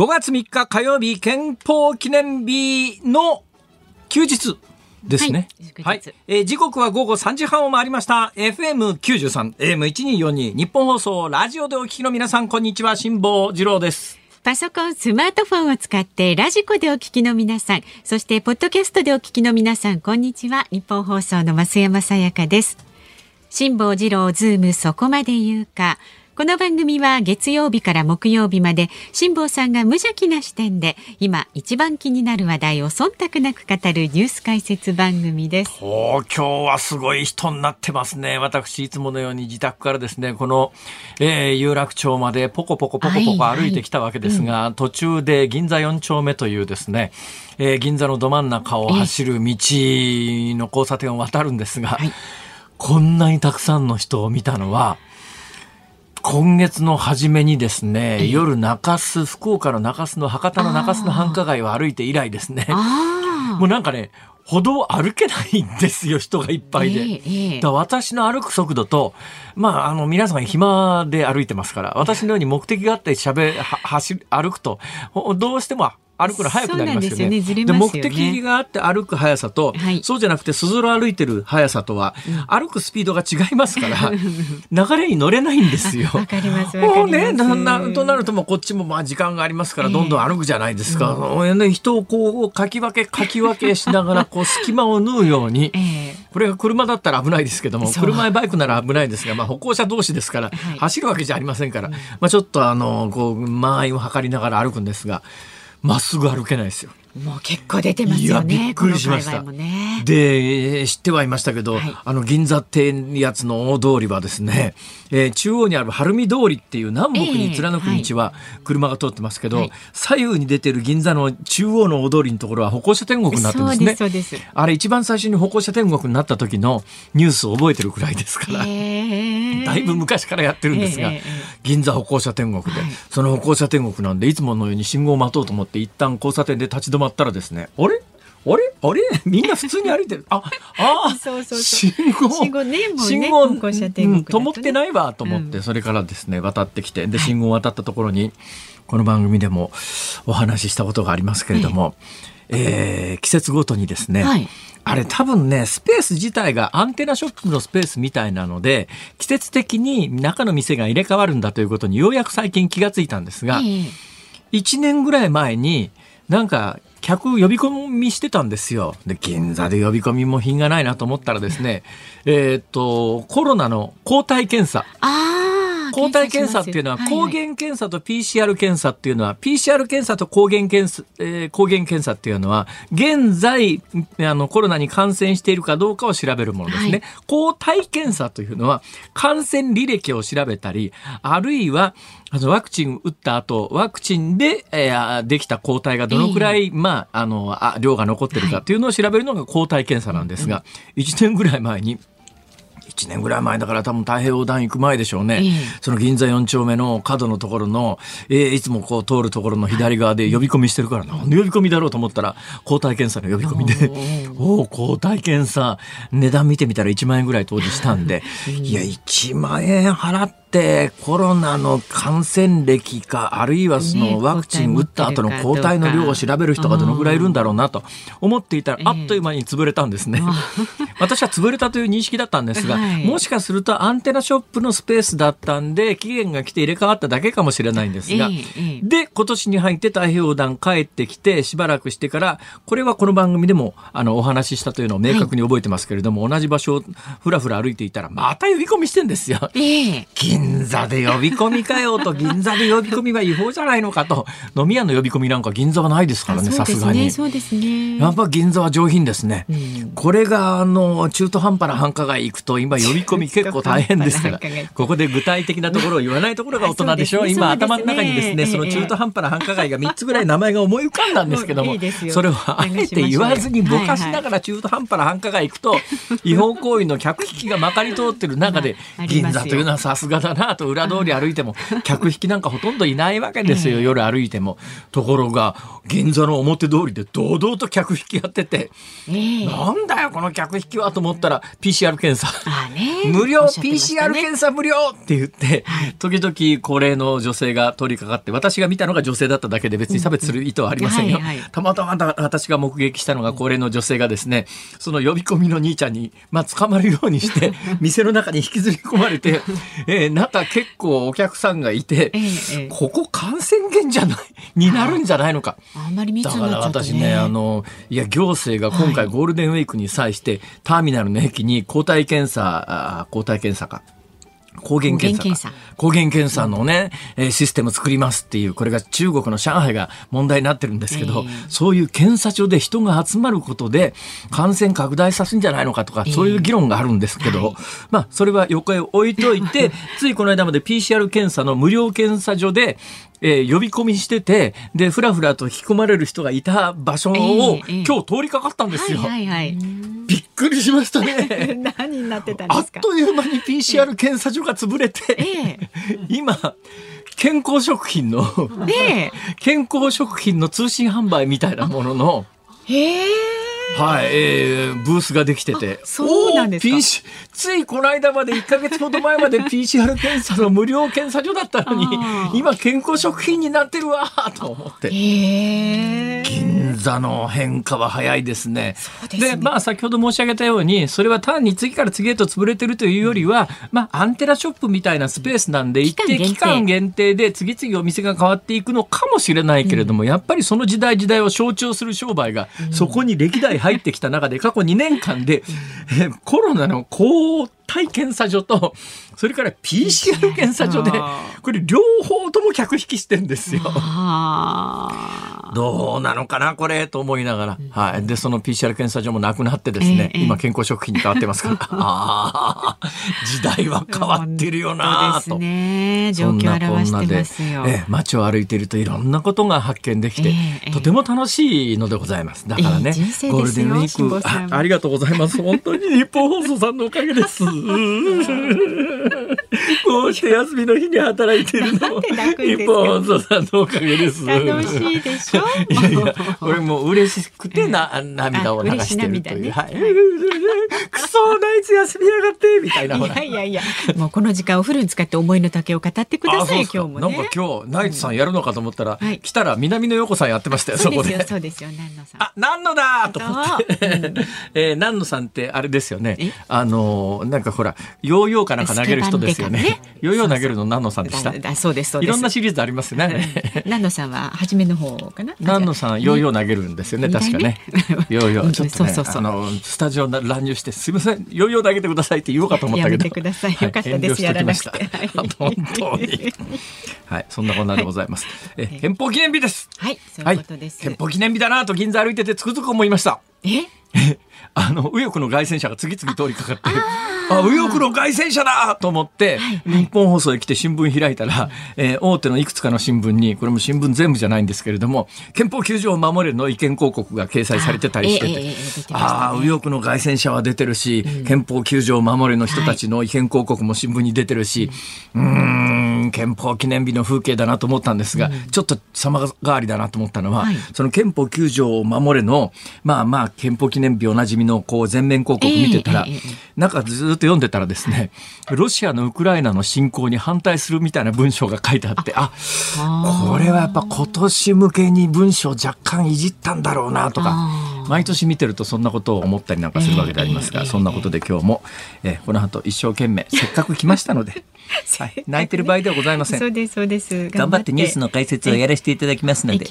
5月3日火曜日憲法記念日の休日ですね。はい祝日えー時刻は午後3時半を回りました。FM93、AM1242、ニッポン放送、ラジオでお聞きの皆さん、こんにちは、辛坊治郎です。パソコン、スマートフォンを使ってラジコでお聞きの皆さん、そしてポッドキャストでお聞きの皆さん、こんにちは。ニッポン放送の増山さやかです。辛坊治郎ズームそこまで言うか。この番組は月曜日から木曜日まで辛坊さんが無邪気な視点で今一番気になる話題を忖度なく語るニュース解説番組です。今日はすごい人になってますね。私、いつものように自宅からですね、この、えー有楽町までポコポコポコポコはい歩いてきたわけですが、途中で銀座4丁目というですね、えー銀座のど真ん中を走る道の交差点を渡るんですが、いこんなにたくさんの人を見たのは、今月の初めにですね、夜中洲、福岡の中洲の博多の中洲の繁華街を歩いて以来ですね、あもうなんかね、歩道歩けないんですよ、人がいっぱいで。ええええ。だ私の歩く速度と、まあ、あの、皆さん暇で歩いてますから、私のように目的があって喋、は走る、歩くと、ほどうしても歩くの速くなりますよね。でね。目的があって歩く速さと、はい。そうじゃなくて、すずろ歩いてる速さとは、歩くスピードが違いますから、流れに乗れないんですよ。わかりますもうね、ななとなるともうこっちもまあ時間がありますから、ええ。どんどん歩くじゃないですか。ね、人をこう、かき分け、かき分けしながら、こう、隙間を縫うように、ええ。これが車だったら危ないですけども、車やバイクなら危ないですが、まあ歩行者同士ですから、はい。走るわけじゃありませんから、まあちょっとあの、こう、間合いを測りながら歩くんですが、まっすぐ歩けないですよ。もう結構出てますよね。びっくりしましたね。で、知ってはいましたけど、はいあの銀座ってやつの大通りはですね、えー中央にある晴海通りっていう南北に貫く道は車が通ってますけど、はい左右に出てる銀座の中央の大通りのところは歩行者天国になってるんですね。そうですあれ一番最初に歩行者天国になった時のニュースを覚えてるくらいですから。へ えだいぶ昔からやってるんですが、ええええ銀座歩行者天国で、はいその歩行者天国なんでいつものように信号を待とうと思って一旦交差点で立ち止まったらですねあれ？あれ？あれ？みんな普通に歩いてる。ああそうそう信号。信号ねもうね信号。歩行者天国ね。うん灯ってないわと思って、それからですね渡ってきてで信号を渡ったところにこの番組でもお話ししたことがありますけれども、えー季節ごとにですね、はい。あれ多分ね、スペース自体がアンテナショップのスペースみたいなので、季節的に中の店が入れ替わるんだということにようやく最近気がついたんですが、ええ。1年ぐらい前になんか客呼び込みしてたんですよ。で、銀座で呼び込みも品がないなと思ったらですね、えっと、コロナの抗体検査。ああ抗体検査っていうのは抗原原検査と PCR 検査っていうのは PCR 検査と抗原検査、えー抗原検査っていうのは現在あのコロナに感染しているかどうかを調べるものですね。はい。抗体検査というのは感染履歴を調べたりあるいはあのワクチン打った後ワクチンで、えーできた抗体がどのくらい、まああのあ量が残ってるかっていうのを調べるのが抗体検査なんですが、1年ぐらい前に1年ぐらい前だから多分太平洋団行く前でしょうね、ええ。その銀座4丁目の角のところの、えーいつもこう通るところの左側で呼び込みしてるから、なんで呼び込みだろうと思ったら、抗体検査の呼び込みで、おお、抗体検査、値段見てみたら1万円ぐらい当時したんで、いや、1万円払ってコロナの感染歴か、あるいはそねのワクチン打った後の抗体の量を調べる人がどのくらいいるんだろうなと思っていたら、あっという間に潰れたんですね。私は潰れたという認識だったんですが、はい。もしかするとアンテナショップのスペースだったんで、期限が来て入れ替わっただけかもしれないんですが、で、今年に入って太平洋団帰ってきて、しばらくしてから、これはこの番組でもあのお話ししたというのを明確に覚えてますけれども、同じ場所をふらふら歩いていたら、また呼び込みしてんですよ。ええ銀座で呼び込みかよと、銀座で呼び込みは違法じゃないのかと、飲み屋の呼び込みなんか銀座はないですからね、さすがに。ねそうですね。やっぱ銀座は上品ですね。うん。これが、あの、中途半端な繁華街行くと、今呼び込み結構大変ですから。ここで具体的なところを言わないところが大人でしょ。そうね。今頭の中にですね、その中途半端な繁華街が3つぐらい名前が思い浮かんだんですけどもそれをあえて言わずにぼかしながら中途半端な繁華街行くと、違法行為の客引きがまかり通ってる中で銀座というのはさすがだだなと裏通り歩いても 客引きなんかほとんどいないわけですよ、夜歩いても。ところが銀座の表通りで堂々と客引きやってて、ええ。なんだよこの客引きはと思ったら PCR 検査。無料 PCR ね。検査無料って言って、時々高齢の女性が通りかかって私が見たのが女性だっただけで別に差別する意図はありませんよ、たまたまた私が目撃したのが高齢の女性がですねその呼び込みの兄ちゃんに、まあ、捕まるようにして 店の中に引きずり込まれて、えー中結構お客さんがいて、ええええここ感染源じゃない になるんじゃないのか。あんまり密だからになっちゃったね私ね、あの、いや、行政が今回ゴールデンウィークに際して、ターミナルの駅に抗体検査、あ抗体検査か。抗原検査か。抗原検査。のね、えーシステム作りますっていう、これが中国の上海が問題になってるんですけど、ええ。そういう検査所で人が集まることで感染拡大させるんじゃないのかとか、ええ。そういう議論があるんですけど、はい。まあ、それは横へ置いといて、ついこの間まで PCR 検査の無料検査所で、えー呼び込みしてて、で、ふらふらと引き込まれる人がいた場所を、ええええ今日通りかかったんですよ。はいはいはい。びっくりしましたね。何になってたんあっですか？という間に PCR 検査所が潰れて、え 今、健康食品の、え。ね健康食品の通信販売みたいなものの、え。へえ。はい、えーブースができてて。そうなんですかついこの間まで1ヶ月ほど前まで PCR 検査の無料検査所だったのに今健康食品になってるわーと思って。銀座の変化は早いですね。ですね。まあ先ほど申し上げたようにそれは単に次から次へと潰れてるというよりは、まあアンテナショップみたいなスペースなんで一定期期間間限定で次々お店が変わっていくのかもしれないけれども、やっぱりその時代時代を象徴する商売がそこに歴代入ってきた中で過去2年間で、えーコロナの抗体検査所とそれから PCR 検査所であこれ両方とも客引きしてるんですよ。どうなのかなこれと思いながら、はい。で、その PCR 検査所もなくなってですね、ええ今健康食品に変わってますから、ああ、時代は変わってるよなと。ね。状況を表してますよ。ええ街を歩いているといろんなことが発見できて、ええとても楽しいのでございます。だからね、ゴールデンウィークあ、ありがとうございます。本当に日本放送さんのおかげです。こうして休みの日に働いてるのも日本放送さん。のおかげです。楽しいでしょ。いやいや、これもう嬉しくてな、涙を流してるという。ねはい。クソナイツ休みやがってみたいな。いやいやいや、もうこの時間お風呂に使って思いの丈を語ってください、今日もね。なん。か今日、ナイツさん。やるのかと思ったら、はい来たら南野陽子さん。やってましたよ、そこでそうですよ、。そうですよ、南野さん。あ、何のだと思って。えー、南野さん。ってあれですよね。あの、なん。かほら、ヨーヨーかなんか投げる人ですよねスケバンデカ。ヨーヨー投げるの南野さんでした？だそうです、そうです。いろんなシリーズありますよね。南野さんは初めの方かな？南野さん、ヨーヨー投げるんですよね、二確かね。ヨーヨー、ちょっとね、の、スタジオに乱入して、すみません、ヨーヨー投げてくださいって言おうかと思ったけど。やめてくださいよかったですはい遠慮しときまやらなくてした本当に。はい、そんなこんなでございます。え、憲法記念日です。はい、そうはいいうことです。憲法記念日だなと銀座歩いててつくづく思いました。え、あの、右翼の凱旋車が次々通りかかって、あ、右翼の凱旋車だと思って、日本放送へ来て新聞開いたら、えー大手のいくつかの新聞に、これも新聞全部じゃないんですけれども、憲法9条を守れの意見広告が掲載されてたりしてて、あああ、右翼の凱旋車は出てるし、憲法9条を守れの人たちの意見広告も新聞に出てるし、うーん、憲法記念日の風景だなと思ったんですが、ちょっと様変わりだなと思ったのは、はい。その憲法9条を守れの、まあまあ、憲法記念日おなじみのこう全面広告見てたら、えええええ中ずっと読んでたらですね、ロシアのウクライナの侵攻に反対するみたいな文章が書いてあって、あ、これはやっぱ今年向けに文章若干いじったんだろうなとかあ、毎年見てるとそんなことを思ったりなんかするわけでありますが、そんなことで今日も、えーこの後一生懸命、せっかく来ましたので、はい、泣いてる場合ではございません。そうですそうです。頑張ってニュースの解説をやらせていただきますので。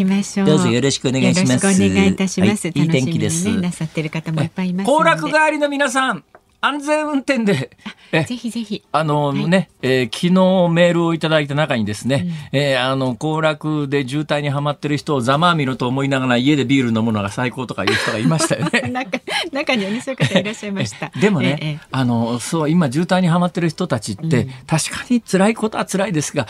どうぞよろしくお願いします。お願いいたします。はいいい天気です。ねなさってる方もいっぱいいますの行で。楽帰りの皆さん、安全運転で、えぜひぜひ。あのね、えー昨日メールをいただいた中にですね、えーあの、行楽で渋滞にはまってる人をざまあみろと思いながら家でビール飲むのが最高とかいう人がいましたよね。中中にはねそういう方いらっしゃいました。でもね、ええええあの、そう、今渋滞にはまってる人たちって、確かに辛いことは辛いですが、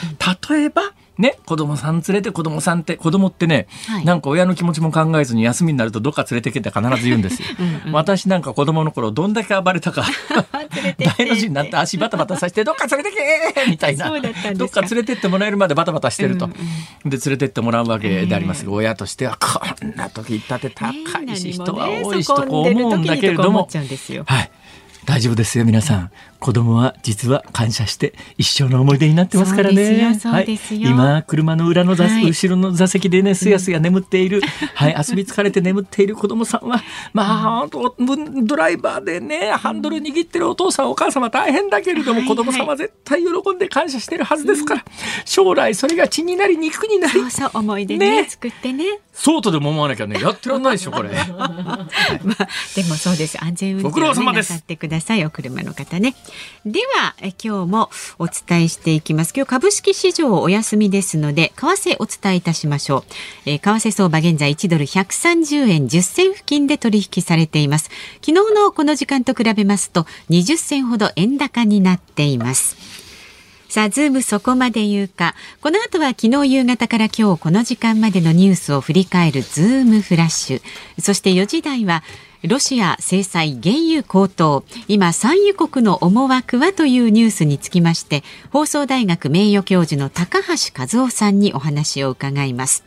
例えば、ね、子供さん連れて子供さんって、子供ってね、はい。なんか親の気持ちも考えずに休みになるとどっか連れてけって必ず言うんですよ。私なんか子供の頃どんだけ暴れたか。大の字になって足バタバタさせてどっか連れてけみたいな。どっか連れてってもらえるまでバタバタしてると、で連れてってもらうわけでありますが、親としてはこんな時行ったって高いし、ね人は多いしとこう思うんだけれども。はい大丈夫ですよ皆さん。子供は実は感謝して一生の思い出になってますからね。今車の裏の座、はい。後ろの座席でねすやすや眠っている、はい。遊び疲れて眠っている子供さんはまあ本当ドライバーでねハンドル握ってるお父さんお母様大変だけれども、はい子供さんは絶対喜んで感謝してるはずですから、将来それが血になり肉になりそうそう思い出ねね。作ってね。そうとでも思わなきゃねやってらんないでしょこれ。まあ、でもそうです。安全運ご苦転を、ね、労様です。なさってください。お車の方ね。では、今日もお伝えしていきます。今日株式市場お休みですので、為替お伝えいたしましょう。えー為替相場現在1ドル130円10銭付近で取引されています。昨日のこの時間と比べますと、20銭ほど円高になっています。さあ、ズームそこまで言うか。この後は昨日夕方から今日この時間までのニュースを振り返るズームフラッシュ。そして4時台は、ロシア制裁原油高騰。今、産油国の思惑はというニュースにつきまして、放送大学名誉教授の高橋和夫さんにお話を伺います。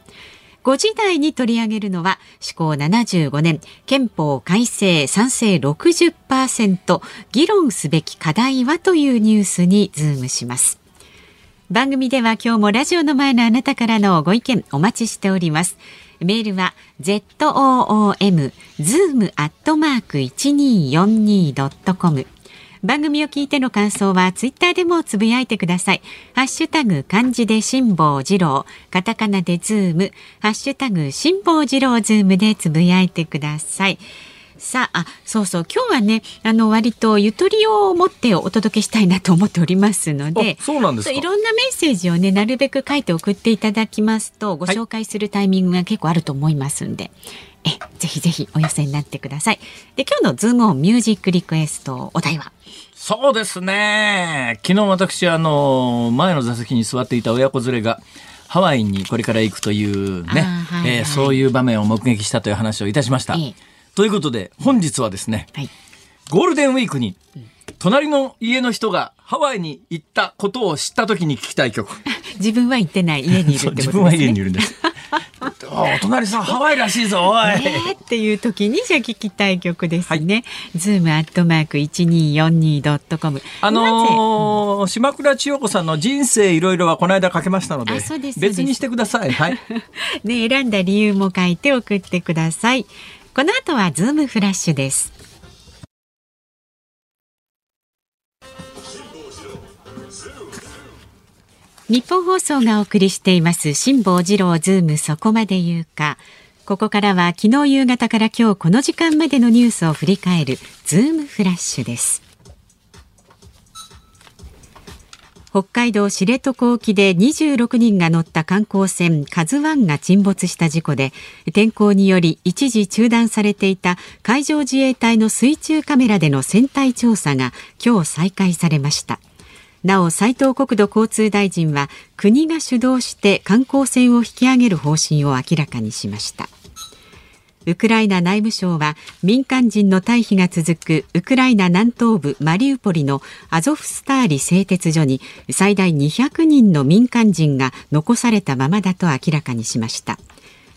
5時台に取り上げるのは、施行75年、憲法改正賛成60%、議論すべき課題はというニュースにズームします。番組では今日もラジオの前のあなたからのご意見お待ちしております。メールは zoom zoom アットマーク 1242.com 番組を聞いての感想はツイッターでもつぶやいてください。ハッシュタグ漢字で辛坊治郎、カタカナでズーム、ハッシュタグ辛坊治郎ズームでつぶやいてください。さあ、あそうそう、今日はね、あの割とゆとりを持ってお届けしたいなと思っておりますので。あそうなんですか？いろんなメッセージをね、なるべく書いて送っていただきますと、ご紹介するタイミングが結構あると思いますんで。え、ぜひぜひお寄せになってください。で、今日のズームオンミュージックリクエストお題は？そうですね。昨日私、あの、前の座席に座っていた親子連れが、ハワイにこれから行くというね、はいはいえーそういう場面を目撃したという話をいたしました。ええということで、本日はですね、はい。ゴールデンウィークに、隣の家の人がハワイに行ったことを知った時に聞きたい曲。自分は行ってない家にいるってことですね。自分は家にいるんです。おお隣さんハワイらしいぞ、おい。えーっていう時にじゃあ聞きたい曲ですね。ズームアットマーク一二四二ドットコム。あのー島倉千代子さんの人生いろいろはこの間かけましたので別にしてください。はい。ね選んだ理由も書いて送ってください。この後はズームフラッシュです。ニッポン放送がお送りしています辛坊治郎ズームそこまで言うか。ここからは昨日夕方から今日この時間までのニュースを振り返るズームフラッシュです。北海道知床沖で26人が乗った観光船カズワンが沈没した事故で天候により一時中断されていた海上自衛隊の水中カメラでの船体調査が今日再開されましたなお斉藤国土交通大臣は国が主導して観光船を引き上げる方針を明らかにしました。ウクライナ内務省は民間人の退避が続くウクライナ南東部マリウポリのアゾフスターリ製鉄所に最大200人の民間人が残されたままだと明らかにしました。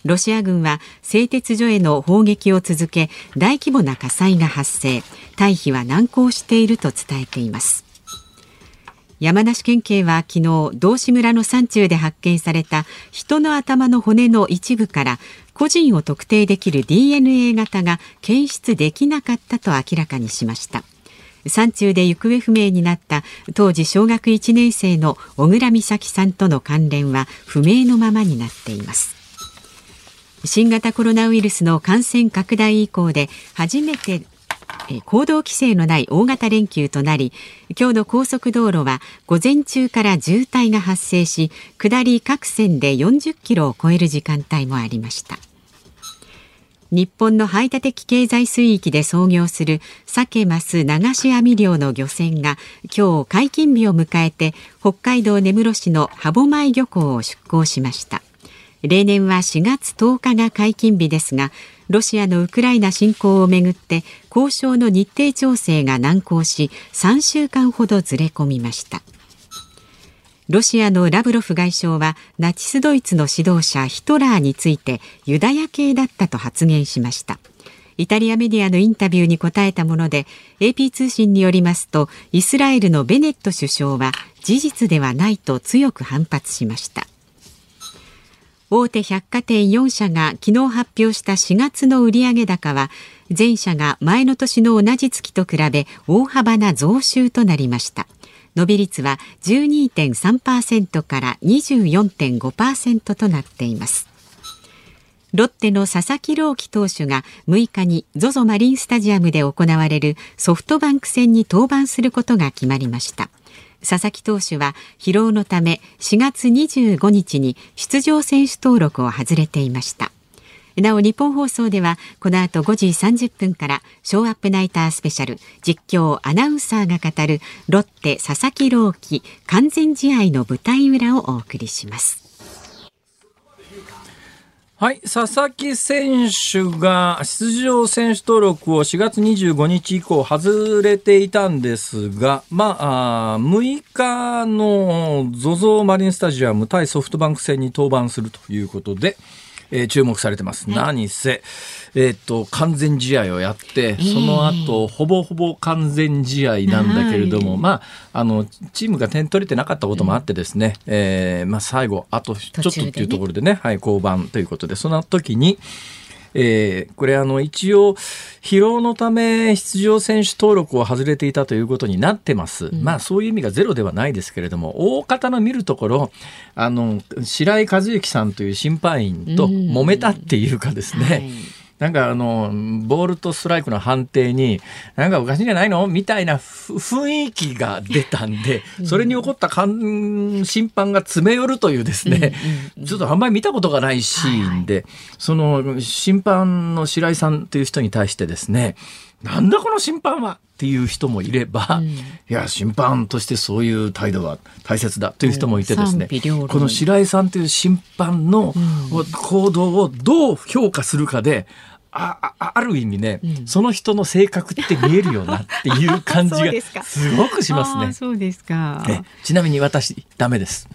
ロシア軍は製鉄所への砲撃を続け大規模な火災が発生。退避は難航していると伝えています。山梨県警は昨日道志村の山中で発見された人の頭の骨の一部から個人を特定できる DNA 型が検出できなかったと明らかにしました。山中で行方不明になった当時小学1年生の小倉美咲さんとの関連は不明のままになっています。新型コロナウイルスの感染拡大以降で初めて行動規制のない大型連休となり今日の高速道路は午前中から渋滞が発生し下り各線で40キロを超える時間帯もありました。日本の排他的経済水域で操業する鮭マス流し網漁の漁船が今日解禁日を迎えて北海道根室市の歯舞漁港を出港しました。例年は4月10日が解禁日ですがロシアのウクライナ侵攻をめぐって交渉の日程調整が難航し3週間ほどずれ込みました。ロシアのラブロフ外相はナチスドイツの指導者ヒトラーについてユダヤ系だったと発言しました。イタリアメディアのインタビューに答えたもので AP 通信によりますとイスラエルのベネット首相は事実ではないと強く反発しました。大手百貨店4社が昨日発表した4月の売上高は全社が前の年の同じ月と比べ大幅な増収となりました。伸び率は12.3%から24.5%となっています。ロッテの佐々木朗希投手が6日に ZOZO マリンスタジアムで行われるソフトバンク戦に登板することが決まりました。佐々木投手は疲労のため4月25日に出場選手登録を外れていました。なお日本放送ではこの後5時30分からショーアップナイタースペシャル実況アナウンサーが語るロッテ佐々木朗希完全試合の舞台裏をお送りします。はい、佐々木選手が出場選手登録を4月25日以降外れていたんですが、まあ、あ6日の ZOZO マリンスタジアム対ソフトバンク戦に登板するということで、えー、注目されてます。はい、何せ、えー、っと、完全試合をやって、その後、ほぼほぼ完全試合なんだけれども、はい、まあ、あの、チームが点取れてなかったこともあってですね、うん、えー、まあ、最後、あとちょっとっていうところでね、でねはい、降板ということで、その時に、えー、これあの一応疲労のため出場選手登録を外れていたということになってます、うん、まあそういう意味がゼロではないですけれども大方の見るところあの白井和幸さんという審判員と揉めたっていうかですね、うんはいなんかあの、ボールとストライクの判定に、なんかおかしいんじゃないの？みたいな雰囲気が出たんで、それに起こった審判が詰め寄るというですね、ちょっとあんまり見たことがないシーンで、その審判の白井さんという人に対してですね、なんだこの審判は？っていう人もいれば、うん、いや審判としてそういう態度は大切だという人もいてですね、うん、この白井さんという審判の行動をどう評価するかであある意味ね、うん、その人の性格って見えるよなっていう感じが すごくしますね。そうですか。ちなみに私ダメです。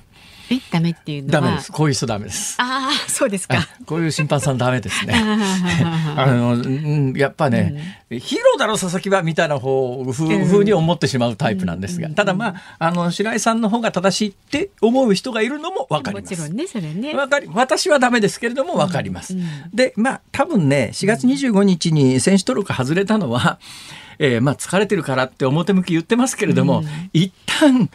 えダメっていうのは。ダメです。こういう人ダメです。ああそうですか。こういう審判さんダメですね。あのやっぱね、うん、ヒーローだろ佐々木はみたいな方ふうに思ってしまうタイプなんですが、うん、ただまああの白井さんの方が正しいって思う人がいるのもわかります。もちろんねそれね。わかり私はダメですけれどもわかります、うん、でまあ多分ね4月25日に選手登録外れたのは、えー、まあ疲れてるからって表向き言ってますけれども、うん、一旦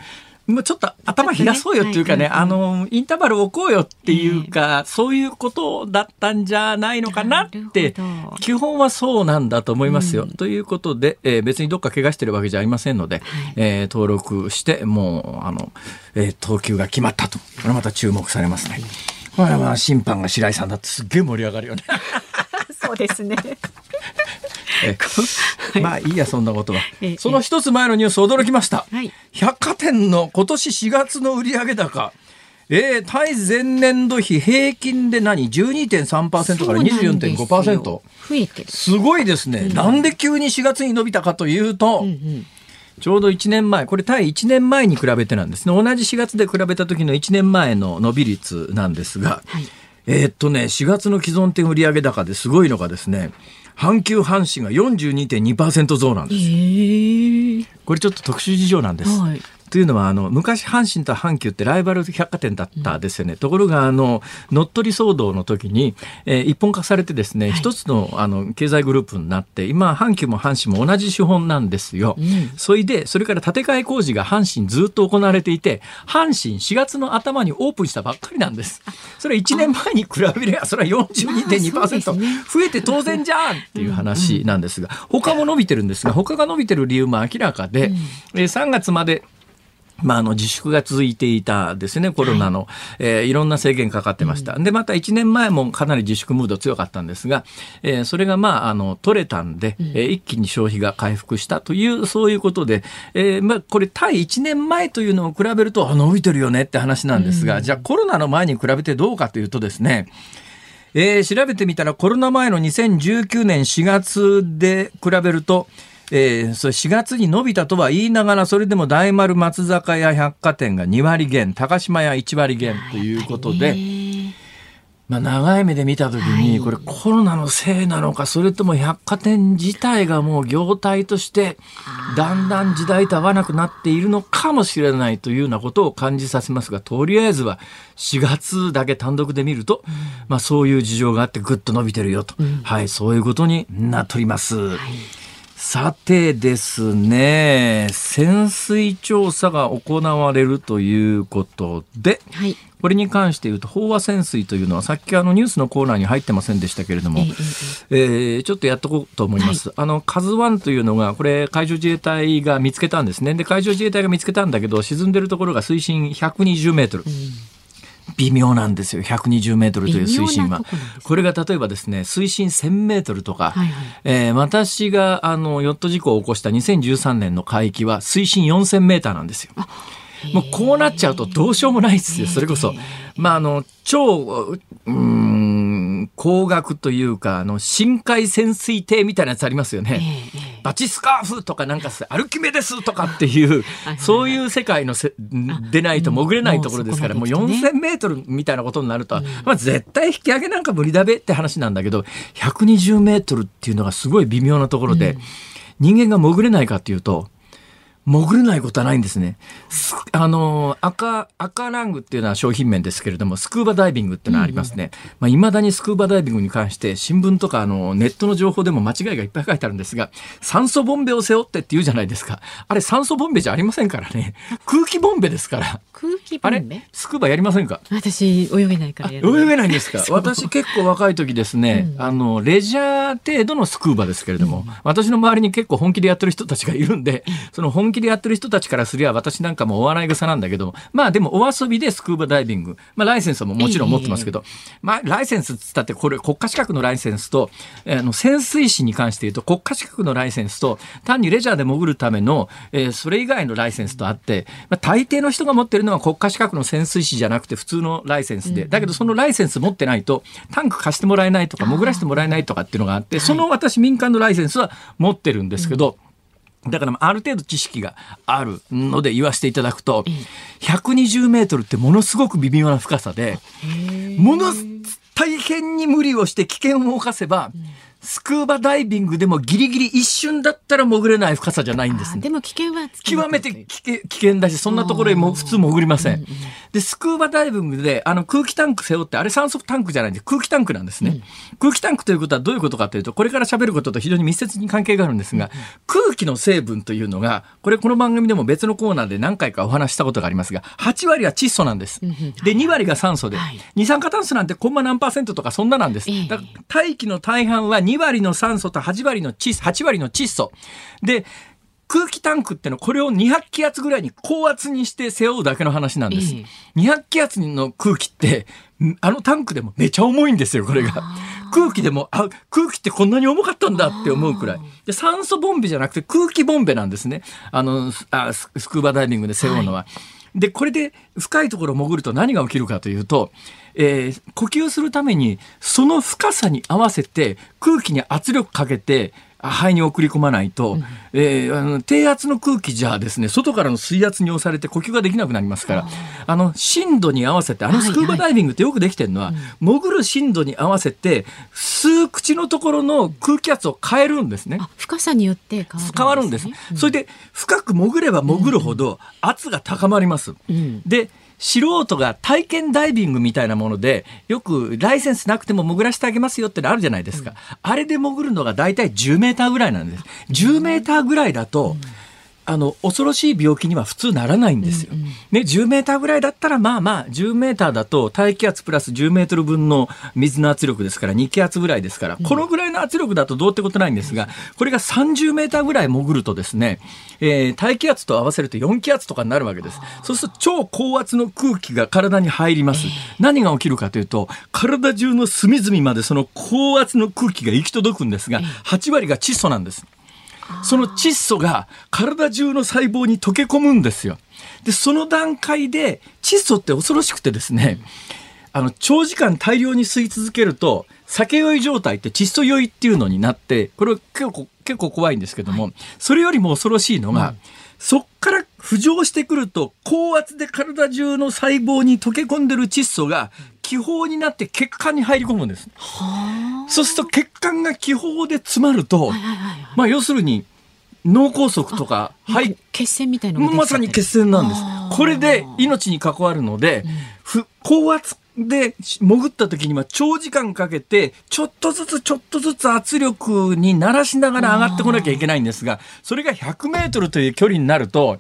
もうちょっと頭冷やそうよっていうかね、あの、インターバル置こうよっていうか、そういうことだったんじゃないのかなって、基本はそうなんだと思いますよ。ということで、えー、別にどっか怪我してるわけじゃありませんので、えー、登録して、もう、あの、えー、投球が決まったと。これまた注目されますね。これは審判が白井さんだってすっげえ盛り上がるよね。そうですね。まあいいやそんなことは。その一つ前のニュース驚きました。はい、百貨店の今年4月の売上高。えー、対前年度比平均で何？12.3%から24.5%増えてる。すごいですね、うん、なんで急に4月に伸びたかというと、うんうん。ちょうど1年前、これ対1年前に比べてなんですね。同じ4月で比べた時の1年前の伸び率なんですが、はい、えー、っとね、4月の既存店売上高ですごいのがですね、阪急阪神が42.2%増なんです。えー、これちょっと特殊事情なんです。はいというのはあの昔阪神と阪急ってライバル百貨店だったですよね、うん、ところがあの乗っ取り騒動の時に、えー、一本化されてですね、はい、一つのあの経済グループになって今阪急も阪神も同じ資本なんですよ、うん、それでそれから建て替え工事が阪神ずっと行われていて阪神4月の頭にオープンしたばっかりなんです。それ1年前に比べればそれは42.2%増えて当然じゃんっていう話なんですが他も伸びてるんですが他が伸びてる理由も明らかで、うん、えー、3月までまあ、あの自粛が続いていたですね、コロナの、はい。えー、いろんな制限かかってました。うん、で、また1年前もかなり自粛ムード強かったんですが、えー、それがまあ、あの、取れたんで、うん、えー、一気に消費が回復したという、そういうことで、えー、まあ、これ対1年前というのを比べると、あ、伸びてるよねって話なんですが、うん、じゃあコロナの前に比べてどうかというとですね、えー、調べてみたらコロナ前の2019年4月で比べると、えー、それ4月に伸びたとは言いながら、それでも大丸松坂屋百貨店が2割減、高島屋1割減ということで、まあ、長い目で見たときに、これコロナのせいなのか、それとも百貨店自体がもう業態として、だんだん時代と合わなくなっているのかもしれないというようなことを感じさせますが、とりあえずは4月だけ単独で見ると、まあそういう事情があってぐっと伸びてるよと、はい、そういうことになっております。はいさてですね、潜水調査が行われるということで、はい、これに関して言うと、飽和潜水というのは、さっきあのニュースのコーナーに入ってませんでしたけれども、ええー、ちょっとやっとこうと思います。はい、あの、カズワンというのが、これ、海上自衛隊が見つけたんですね。で、海上自衛隊が見つけたんだけど、沈んでるところが水深120メートル。うん微妙なんですよ120メートルという水深は。これが例えばですね水深1000メートルとか、はいはい、えー、私があのヨット事故を起こした2013年の海域は水深4000メーターなんですよ。もうこうなっちゃうとどうしようもないですよ。それこそ。まあ、あの、超、うん、高額というか、あの、深海潜水艇みたいなやつありますよね。バチスカーフとかなんかアルキメデスとかっていう、そういう世界のせでないと潜れないところですから、もう4000メートルみたいなことになると、まあ絶対引き上げなんか無理だべって話なんだけど、120メートルっていうのがすごい微妙なところで、人間が潜れないかっていうと、潜れないことはないんですね。あの、赤、赤ラングっていうのは商品名ですけれども、スクーバダイビングっていうのはありますね。うんうん、まあ、未だにスクーバダイビングに関して、新聞とか、あの、ネットの情報でも間違いがいっぱい書いてあるんですが、酸素ボンベを背負ってって言うじゃないですか。あれ、酸素ボンベじゃありませんからね。空気ボンベですから。空気ボンベ？スクーバやりませんか？私、泳げないから泳げないんですか？私結構若い時ですね、うん、あの、レジャー程度のスクーバですけれども、うん、私の周りに結構本気でやってる人たちがいるんで、その本気でやってる人たちからすりゃ私なんかもお笑い草なんだけど、まあでもお遊びでスクーバダイビング、まあライセンスももちろん持ってますけど、まあライセンスっつったってこれ国家資格のライセンスと、あの潜水士に関して言うと国家資格のライセンスと単にレジャーで潜るための、えー、それ以外のライセンスとあって、まあ、大抵の人が持ってるのは国家資格の潜水士じゃなくて普通のライセンスで、だけどそのライセンス持ってないとタンク貸してもらえないとか潜らせてもらえないとかっていうのがあって、その私民間のライセンスは持ってるんですけど、だからある程度知識があるので言わせていただくと、120メートルってものすごく微妙な深さで、もの大変に無理をして危険を冒せば、スクーバダイビングでもギリギリ一瞬だったら潜れない深さじゃないんです、ね、でも危険は極めて危険だし、そんなところへも普通潜りません。で、スクーバダイビングで、あの空気タンク背負って、あれ酸素タンクじゃないんで空気タンクなんですね。うん、空気タンクということはどういうことかというと、これから喋ることと非常に密接に関係があるんですが、うん、空気の成分というのが、これこの番組でも別のコーナーで何回かお話したことがありますが、8割は窒素なんです。で、2割が酸素で、二酸化炭素なんてコンマ何パーセントとかそんななんです。大気の大半は2 2割の酸素と8割の窒素、8割の窒素。で、空気タンクってのこれを200気圧ぐらいに高圧にして背負うだけの話なんです。200気圧の空気って、あのタンクでもめちゃ重いんですよ、これが。空気でも、あ、空気ってこんなに重かったんだって思うくらい。で、酸素ボンベじゃなくて空気ボンベなんですね。あの、あスクーバダイビングで背負うのは。はい、で、これで深いところ潜ると何が起きるかというと、えー、呼吸するためにその深さに合わせて空気に圧力かけて肺に送り込まないと、うん、えー、あの低圧の空気じゃですね外からの水圧に押されて呼吸ができなくなりますからあの深度に合わせてあのスクーバダイビングってよくできてるのは、はいはい、潜る深度に合わせて吸う口のところの空気圧を変えるんですね。深さによって変わるんです、ね。うん、それで深く潜れば潜るほど圧が高まります。うん、で素人が体験ダイビングみたいなものでよくライセンスなくても潜らせてあげますよってのあるじゃないですか、うん、あれで潜るのが大体10メーターぐらいなんです。10メーターぐらいだと、あの恐ろしい病気には普通ならないんですよ。うんうんね、10メーターぐらいだったらまあまあ10メーターだと大気圧プラス10メートル分の水の圧力ですから2気圧ぐらいですから、このぐらいの圧力だとどうってことないんですがこれが30メーターぐらい潜るとですね、えー大気圧と合わせると4気圧とかになるわけです。そうすると超高圧の空気が体に入ります。何が起きるかというと体中の隅々までその高圧の空気が行き届くんですが8割が窒素なんです。その窒素が体中の細胞に溶け込むんですよ。で、その段階で窒素って恐ろしくてですね、あの、長時間大量に吸い続けると、酒酔い状態って窒素酔いっていうのになって、これ結構、結構怖いんですけども、それよりも恐ろしいのが、そっから浮上してくると、高圧で体中の細胞に溶け込んでる窒素が気泡になって血管に入り込むんです。そうすると血管が気泡で詰まると、はいはいはいまあ要するに脳梗塞とか、はい、血栓みたいなまさに血栓なんです。これで命に関わるので、ふ高圧で潜った時には長時間かけて、ちょっとずつちょっとずつ圧力に慣らしながら上がってこなきゃいけないんですが、それが100メートルという距離になると、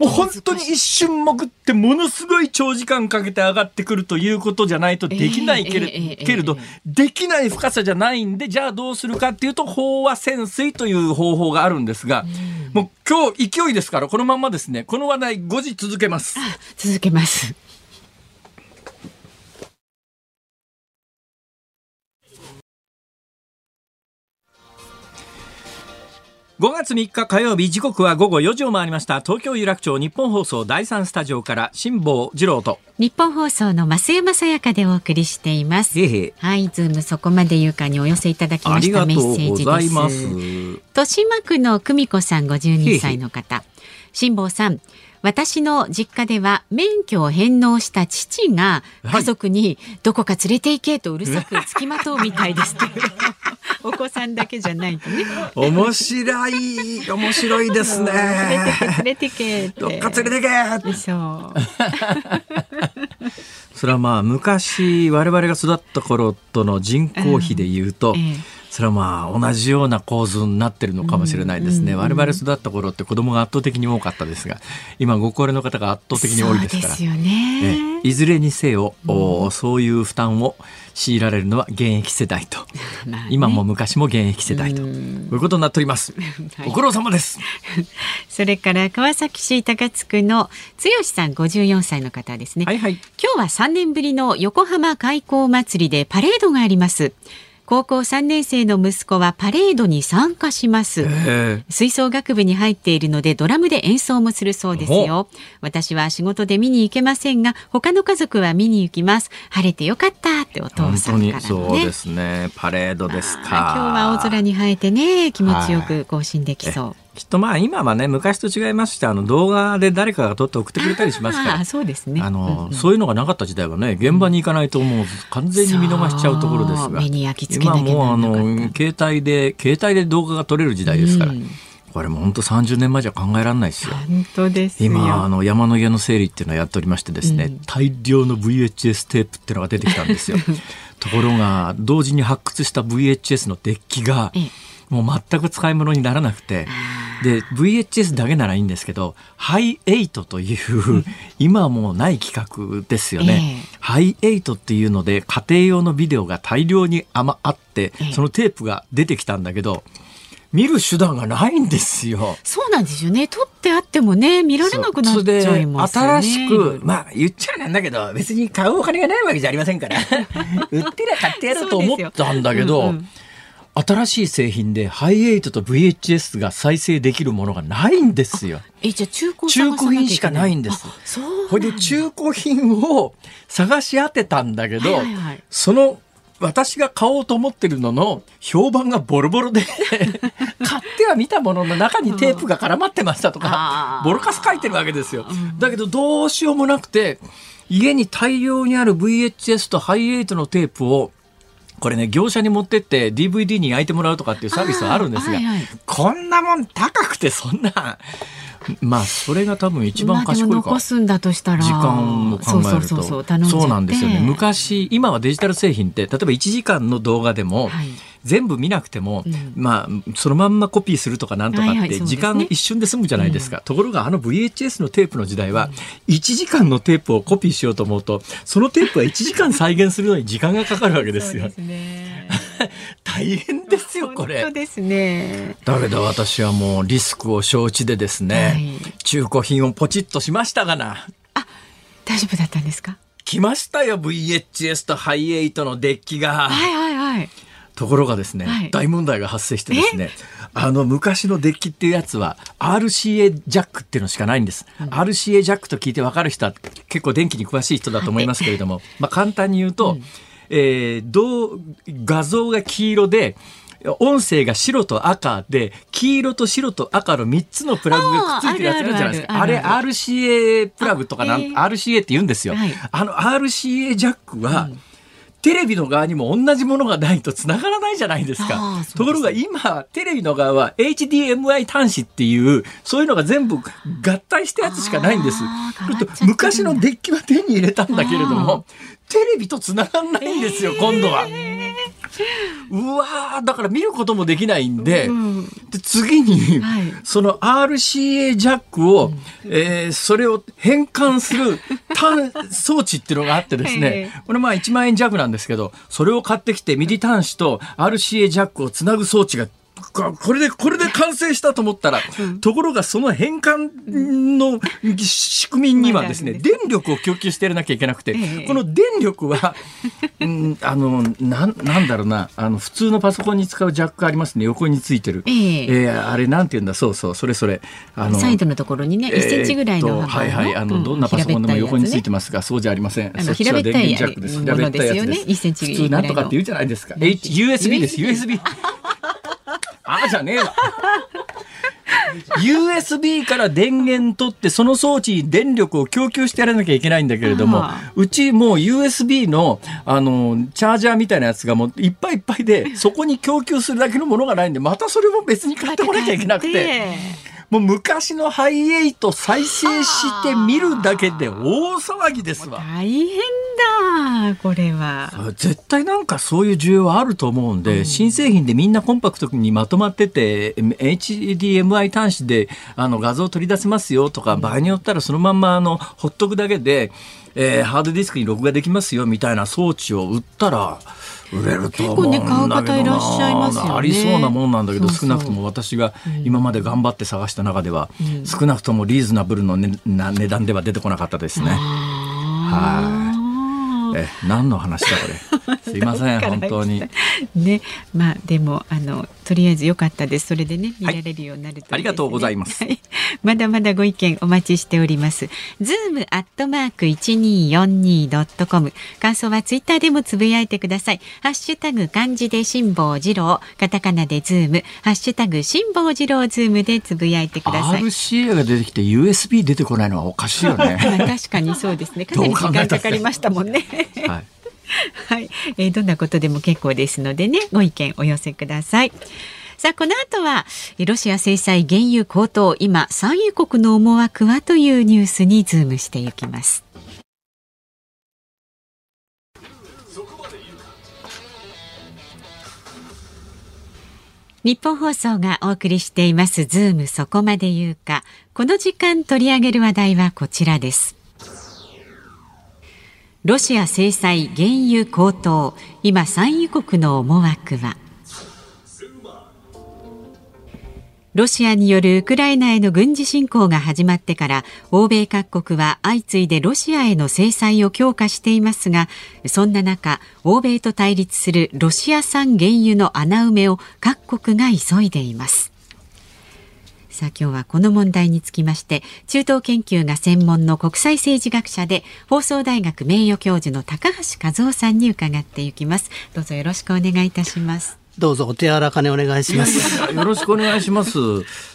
もう本当に一瞬潜ってものすごい長時間かけて上がってくるということじゃないとできないけれ,、けれどえできない深さじゃないんでじゃあどうするかっていうと飽和潜水という方法があるんですが、もう今日勢いですからこのままですねこの話題5時続けます。続けます。5月3日火曜日時刻は午後4時を回りました東京有楽町日本放送第3スタジオから辛坊治郎と日本放送の増山さやかでお送りしています。はい、ズームそこまで言うかにお寄せいただきましたメがとうごッセージです。ざいます。豊島区の久美子さん52歳の方辛坊さん私の実家では免許を返納した父がはい。家族にどこか連れて行けとうるさくつきまとうみたいですという。お子さんだけじゃないとね。面白い面白いですね。連れてけどっか連れてけ。でしょう。それはまあ昔我々が育った頃との人口比で言うと、ええそれはまあ同じような構図になってるのかもしれないですね、うん我々育った頃って子供が圧倒的に多かったですが今ご高齢の方が圧倒的に多いですから。そうですよね。えいずれにせよ、おそういう負担を強いられるのは現役世代と、まあね。今も昔も現役世代と、ういうことになっております、はい。ご苦労様です。それから川崎市高津区の剛さん54歳の方ですね、はいはい。今日は3年ぶりの横浜開港祭りでパレードがあります高校3年生の息子はパレードに参加します、え。吹奏楽部に入っているのでドラムで演奏もするそうですよ。私は仕事で見に行けませんが他の家族は見に行きます。晴れてよかったってお父さんかね。そうですね。パレードですか。あー今日は青空に生えてね気持ちよく更新できそう、きっとまあ今はね昔と違いましてあの動画で誰かが撮って送ってくれたりしますかあらーそうですね。あの、うんうん。そういうのがなかった時代はね現場に行かないともう完全に見逃しちゃうところですが。今もうあの携帯で携帯で動画が撮れる時代ですから、うん。これも本当30年前じゃ考えられないですよ。本当ですよ。今あの山の家の整理っていうのをやっておりましてですね、うん。大量の VHS テープっていうのが出てきたんですよ。ところが同時に発掘した VHS のデッキがええもう全く使い物にならなくて。で VHS だけならいいんですけどハイエイトという 今はもうない企画ですよね。えハイエイトっていうので家庭用のビデオが大量にあまあってええ。そのテープが出てきたんだけど見る手段がないんですよ。そうなんですよね。撮ってあってもね見られなくなっちゃいますよね。新しく、まあ言っちゃなんだけど、別に買うお金がないわけじゃありませんから、売ってりゃ買ってやろうと思ったんだけど、新しい製品でハイエイトと VHS が再生できるものがないんですよ。えじゃあ中古を中古品しかないんです。あそれで中古品を探し当てたんだけど、はいはいはい。その私が買おうと思ってるのの評判がボロボロで 買っては見たものの中にテープが絡まってましたとかボロカス書いてるわけですよ。だけどどうしようもなくて家に大量にある VHS とハイエイトのテープをこれね業者に持ってって DVD に焼いてもらうとかっていうサービスはあるんですが、あーはいはい。こんなもん高くてそんなまあそれが多分一番賢いか残すんだとしたら時間を考えると。そうそうそうそう頼んじゃって。そうなんですよね。昔今はデジタル製品って例えば1時間の動画でも、はい。全部見なくても、まあそのまんまコピーするとかなんとかってはいはいそうですね。時間一瞬で済むじゃないですか。ところがあの VHS のテープの時代は1時間のテープをコピーしようと思うとそのテープは1時間再現するのに時間がかかるわけですよ。ね。大変ですよこれ本当。ですね。だけど私はもうリスクを承知でですね、はい中古品をポチッとしましたがな。大丈夫だったんですか？来ましたよ VHS とハイエイトのデッキが。はいはいはい。ところがですね、はい大問題が発生してですねあの昔のデッキっていうやつは RCA ジャックっていうのしかないんです、RCA ジャックと聞いて分かる人は結構電気に詳しい人だと思いますけれども、まあ簡単に言うと、えーどう画像が黄色で音声が白と赤で黄色と白と赤の3つのプラグがくっついてるやつあるじゃないですか。あれ RCA プラグとかなんあえー。RCA って言うんですよ、はい。あの RCA ジャックは、テレビの側にも同じものがないと繋がらないじゃないですか。すところが今、テレビの側は HDMI 端子っていう、そういうのが全部合体したやつしかないんです。昔のデッキは手に入れたんだけれども、テレビと繋がんないんですよ、今度は。うわーだから見ることもできないんで、うん。で次に、はい。その RCA ジャックを、えーそれを変換する端 装置っていうのがあってですえね、これまあ1万円弱なんですけど、それを買ってきて HDMI 端子と RCA ジャックをつなぐ装置がここれで、これで完成したと思ったら、ところがその変換の仕組みにはですね、電力を供給してやらなきゃいけなくて、ええ。この電力は、うん、あの、なん、なんだろうな、あの、普通のパソコンに使うジャックありますね、横についてる。ええ。えーあれなんて言うんだ、そうそう、それそれ。あサイドのところにね、1センチぐらいのはいはい、あの、うん。どんなパソコンでも横について平ますが、そうじゃありません。あのそっちは電源ジャックです。平べったいものです。よね1センチ普通なんとかって言うじゃないですか。H、USB です、USB。あじゃねえわ。USB から電源取ってその装置に電力を供給してやらなきゃいけないんだけれどもうちもう USB のあのチャージャーみたいなやつがもういっぱいいっぱいでそこに供給するだけのものがないんでまたそれも別に買ってこなきゃいけなくて。もう昔のハイエイト再生して見るだけで大騒ぎですわ。大変だこれは。絶対なんかそういう需要はあると思うんで、新製品でみんなコンパクトにまとまってて HDMI 端子であの画像を取り出せますよとか、場合によったらそのまんまあのほっとくだけで、えーハードディスクに録画できますよみたいな装置を売ったら売れると思うんだけどな。結構ね買う方いらっしゃいますよね。ありそうなもんなんだけど少なくとも私が今まで頑張って探した中では、少なくともリーズナブルの、ね、な値段では出てこなかったですね。はえ何の話だこれ？すいません本当にね、まあでもあのとりあえず良かったです。それでね見られるようになるといいありがとうございますはいまだまだご意見お待ちしております。ズームアットマーク一二四二ドットコム。感想はツイッターでもつぶやいてください。ハッシュタグ漢字で辛坊治郎、カタカナでズーム、ハッシュタグ辛坊治郎ズームでつぶやいてください。RCA が出てきて USB 出てこないのはおかしいよね。まあ確かにそうですね。かなり時間かかりましたもんね。はい、はい、えーどんなことでも結構ですのでね、ご意見お寄せください。さあ、この後は、えーロシア制裁原油高騰、今、産油国の思惑はというニュースにズームしていきます。ニッポン放送がお送りしていますズームそこまで言うか。この時間取り上げる話題はこちらです。ロシア制裁原油高騰今産油国の思惑は？ロシアによるウクライナへの軍事侵攻が始まってから欧米各国は相次いでロシアへの制裁を強化していますがそんな中欧米と対立するロシア産原油の穴埋めを各国が急いでいます。さあ今日はこの問題につきまして中東研究が専門の国際政治学者で放送大学名誉教授の高橋和夫さんに伺っていきますどうぞよろしくお願いいたしますどうぞお手柔らかにお願いします。よろしくお願いします。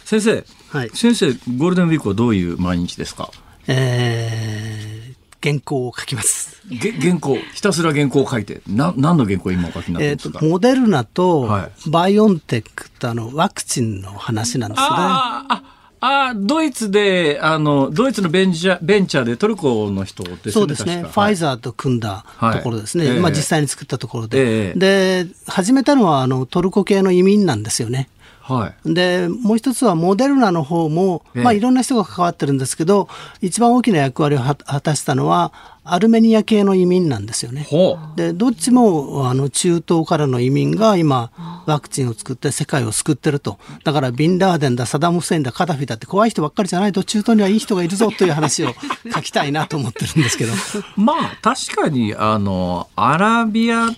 先生、はい先生ゴールデンウィークはどういう毎日ですか？えー、原稿を書きます。げ原稿ひたすら原稿を書いてな何の原稿を今お書きになってるえっ、んですか？と、モデルナとはバイオンテックとあのワクチンの話なんですね。あーああドイツで、あの、ドイツのベンチャー、ベンチャーでトルコの人ですね。そうですね。ファイザーと組んだところですね。はい、まあ実際に作ったところで。えー、で、始めたのは、あの、トルコ系の移民なんですよね。はい、でもう一つはモデルナの方も、ええ、まあ、いろんな人が関わってるんですけど一番大きな役割を果たしたのはアルメニア系の移民なんですよね。でどっちもあの中東からの移民が今ワクチンを作って世界を救ってるとだからビンラーデンだサダム・フセインだカダフィだって怖い人ばっかりじゃないと中東にはいい人がいるぞという話を 書きたいなと思ってるんですけど。まあ確かにあのアラビア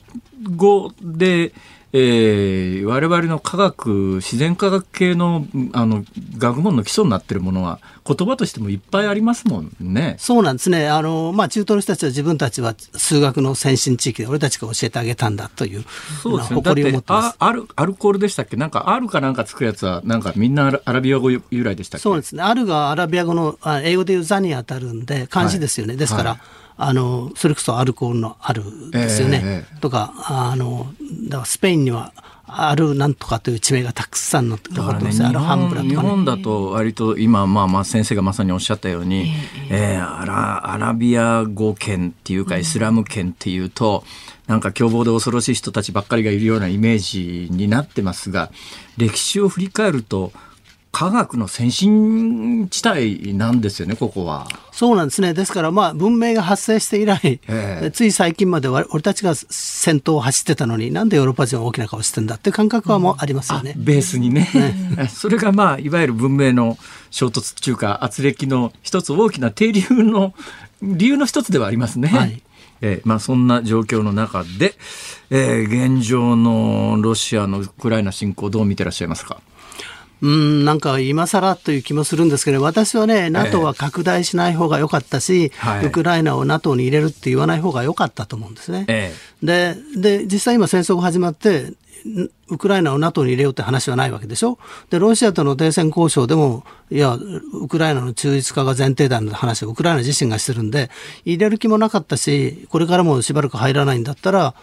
語でえー、我々の科学自然科学系のあの学問の基礎になっているものは言葉としてもいっぱいありますもんね。そうなんですね。あのまあ中東の人たちは自分たちは数学の先進地域で俺たちが教えてあげたんだというそうですね。誇りを持ってます。アルアルコールでしたっけ？なんかアルかなんかつくやつはなんかみんなアラビア語由来でしたっけ？そうですね。アルがアラビア語の英語で言うザに当たるんで漢字ですよね。はい、ですから。はいあのそれこそアルコールのあるですよね、えー、とかあのだからスペインにはあるなんとかという地名がたくさんのだからね日本ね。日本だと割と今、まあ、まあ先生がまさにおっしゃったように、えー、えー、アラアラビア語圏っていうかイスラム圏っていうと、うん、なんか凶暴で恐ろしい人たちばっかりがいるようなイメージになってますが歴史を振り返ると科学の先進地帯なんですよね、ここは。そうなんですね。ですから、まあ、文明が発生して以来、えー、つい最近まで俺たちが先頭を走ってたのに、なんでヨーロッパ人は大きな顔してんだっていう感覚はもうありますよね。うん、ベースにね。ね それが、まあ、いわゆる文明の衝突中か、圧力の一つ大きな停留の理由の一つではありますね。はいえーまあ、そんな状況の中で、えー、現状のロシアのウクライナ侵攻どう見てらっしゃいますか？うんなんか今更という気もするんですけど、私はね、NATO は拡大しない方が良かったし、えウクライナを NATO に入れるって言わない方が良かったと思うんですね。えでで、実際今戦争が始まって、ウクライナを NATO に入れようって話はないわけでしょ？で、ロシアとの停戦交渉でも、いや、ウクライナの中立化が前提だの話をウクライナ自身がしてるんで、入れる気もなかったし、これからもしばらく入らないんだったら、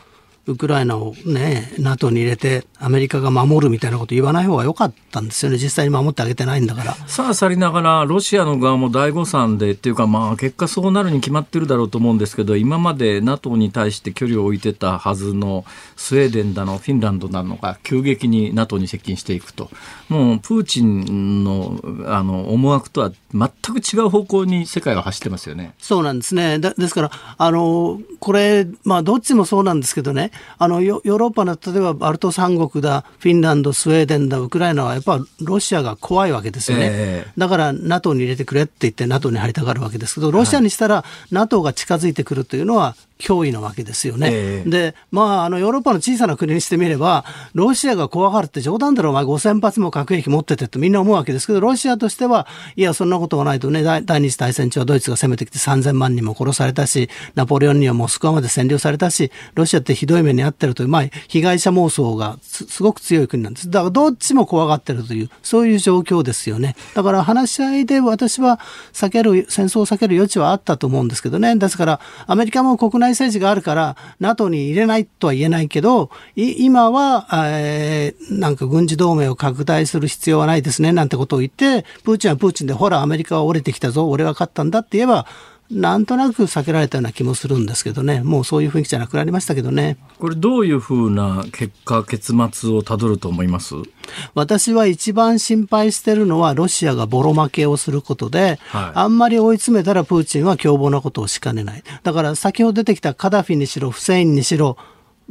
ウクライナをね、NATO に入れてアメリカが守るみたいなこと言わない方が良かったんですよね。実際に守ってあげてないんだから。さあ、さりながら、ロシアの側も大誤算でっていうか、まあ、結果そうなるに決まってるだろうと思うんですけど、今まで NATO に対して距離を置いてたはずのスウェーデンだの、フィンランドなのが急激に NATO に接近していくと。もう、プーチンのあの思惑とは全く違う方向に世界は走ってますよね。そうなんですね。ですから、あの、これ、まあ、どっちもそうなんですけどね、あのヨーロッパの例えばバルト三国だフィンランドスウェーデンだウクライナはやっぱロシアが怖いわけですよね、えー、だから NATO に入れてくれって言って NATO に入りたがるわけですけどロシアにしたら NATO が近づいてくるというのは脅威なわけですよね。えー、で、まあ、あの、ヨーロッパの小さな国にしてみれば、ロシアが怖がるって冗談だろ、お前5000発も核兵器持っててってみんな思うわけですけど、ロシアとしては、いや、そんなことがないとね、第二次大戦中はドイツが攻めてきて3000万人も殺されたし、ナポレオンにはモスクワまで占領されたし、ロシアってひどい目に遭ってるという、まあ、被害者妄想がすごく強い国なんです。だから、どっちも怖がってるという、そういう状況ですよね。だから、話し合いで私は避ける、戦争を避ける余地はあったと思うんですけどね。ですから、アメリカも国内内政治があるから NATO に入れないとは言えないけど今は、えー、なんか軍事同盟を拡大する必要はないですねなんてことを言ってプーチンはプーチンでほらアメリカは折れてきたぞ俺は勝ったんだって言えばなんとなく避けられたような気もするんですけどね、もうそういう雰囲気じゃなくなりましたけどね。これ、どういうふうな結果、結末をたどると思います？私は一番心配してるのは、ロシアがボロ負けをすることで、はい、あんまり追い詰めたらプーチンは凶暴なことをしかねない。だから先ほど出てきたカダフィにしろ、フセインにしろ、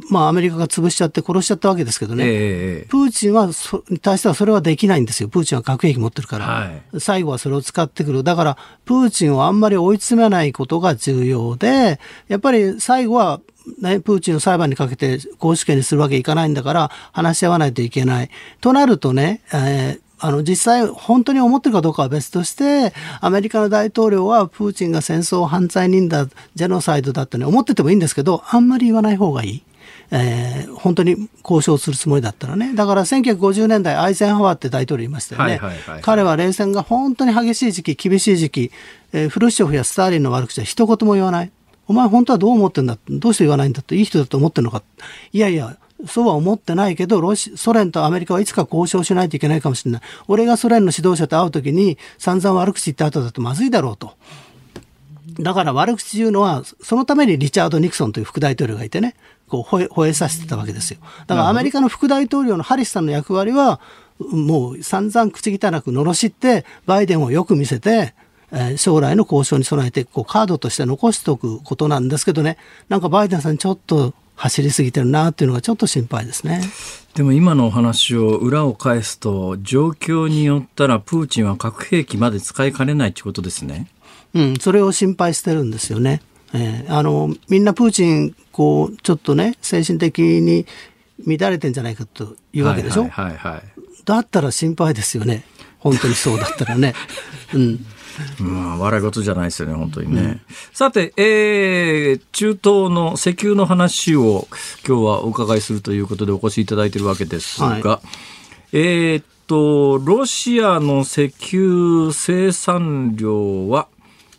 まあ、アメリカが潰しちゃって殺しちゃったわけですけどね、えー、プーチンはそに対してはそれはできないんですよ、プーチンは核兵器持ってるから、はい、最後はそれを使ってくる、だからプーチンをあんまり追い詰めないことが重要で、やっぱり最後は、ね、プーチンを裁判にかけて公主権にするわけいかないんだから、話し合わないといけない。となるとね、えーあの実際本当に思ってるかどうかは別としてアメリカの大統領はプーチンが戦争犯罪人だジェノサイドだってね思っててもいいんですけどあんまり言わない方がいい。えー、本当に交渉するつもりだったらね。だから1950年代、アイゼンハワーって大統領いましたよね。彼は冷戦が本当に激しい時期、厳しい時期、えー、フルシチョフやスターリンの悪口は一言も言わない。お前本当はどう思ってんだ？どうして言わないんだって？いい人だと思ってるのか？いやいや、そうは思ってないけど、ロシソ連とアメリカはいつか交渉しないといけないかもしれない。俺がソ連の指導者と会うときに散々悪口言った後だとまずいだろうと。だから悪口言うのは、そのためにリチャード・ニクソンという副大統領がいてね、こう吠え吠えさせてたわけですよ。だからアメリカの副大統領のハリスさんの役割は、もう散々口汚く罵って、バイデンをよく見せて、え将来の交渉に備えてこうカードとして残しておくことなんですけどねなんかバイデンさんちょっと走りすぎてるなっていうのがちょっと心配ですね。でも今のお話を裏を返すと状況によったらプーチンは核兵器まで使いかねないってことですね。うん、それを心配してるんですよね。えー、あのみんなプーチンこうちょっとね精神的に乱れてんじゃないかというわけでしょ？はいはいだったら心配ですよね。本当にそうだったらね。うん。まあ、笑い事じゃないですよね、本当にね。うん、さて、えー、中東の石油の話を今日はお伺いするということでお越しいただいているわけですが、はい、えー、っと、ロシアの石油生産量は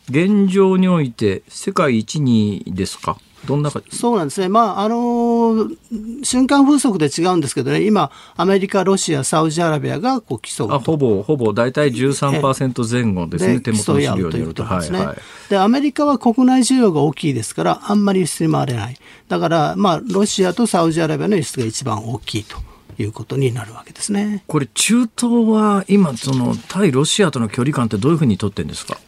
現状において世界一にですか？どんなそうなんですね、まああのー、瞬間風速で違うんですけどね、今、アメリカ、ロシア、サウジアラビアがこう競うあほぼ、ほぼ大体13%前後ですね、手元の資料によると。ですね、はいはい、でアメリカは国内需要が大きいですから、あんまり輸出に回れない、だから、まあ、ロシアとサウジアラビアの輸出が一番大きいと。いうことになるわけですね。これ中東は今その対ロシアとの距離感ってどういうふうに取ってるんですか？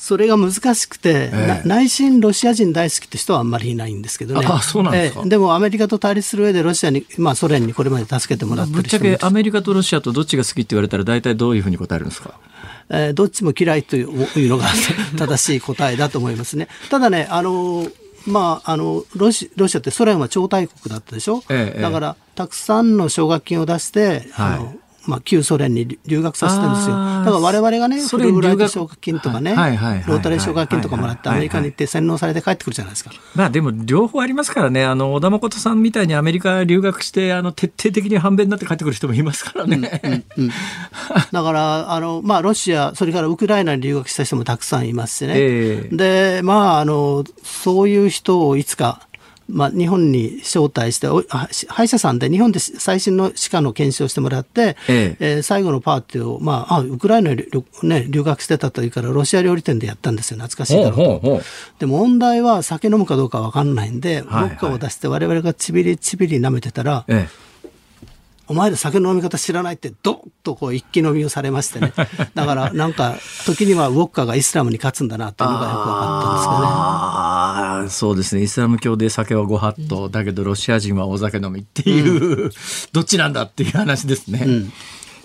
それが難しくて、え内心ロシア人大好きって人はあんまりいないんですけどね。あそうなんですか、えでもアメリカと対立する上でロシアに、まあソ連にこれまで助けてもらってぶっちゃけアメリカとロシアとどっちが好きって言われたら大体どういうふうに答えるんですか？えー、どっちも嫌いというのが 正しい答えだと思いますね。ただね、あのまあ、あのロシロシアってソ連は超大国だったでしょ、ええ、だからたくさんの奨学金を出して、はい、あのまあ、旧ソ連に留学させてるんですよ。だから我々がね、フルブライト奨学金とかね、ロータリー奨学金とかもらってアメリカに行って洗脳されて帰ってくるじゃないですか。まあでも両方ありますからね、あの、小田誠さんみたいにアメリカ留学して、あの、徹底的に反米になって帰ってくる人もいますからね。うんうんうん、だから、あの、まあロシア、それからウクライナに留学した人もたくさんいますしね。えー、で、まあ、あの、そういう人をいつか、まあ、日本に招待して歯医者さんで日本で最新の歯科の検証してもらって、ええ。えー、最後のパーティーを、まあ、あウクライナに、ね、留学してたというからロシア料理店でやったんですよ。懐かしいだろうと。で問題は酒飲むかどうか分かんないんで、はいはい、ウォッカを出して我々がちびりちびり舐めてたら、ええお前ら酒の飲み方知らないってドッとこう一気飲みをされましてねだからなんか時にはウォッカがイスラムに勝つんだなというのがよく分かったんですけどね。あそうですねイスラム教で酒はご法度、うん、だけどロシア人はお酒飲みっていう、うん、どっちなんだっていう話ですね。うん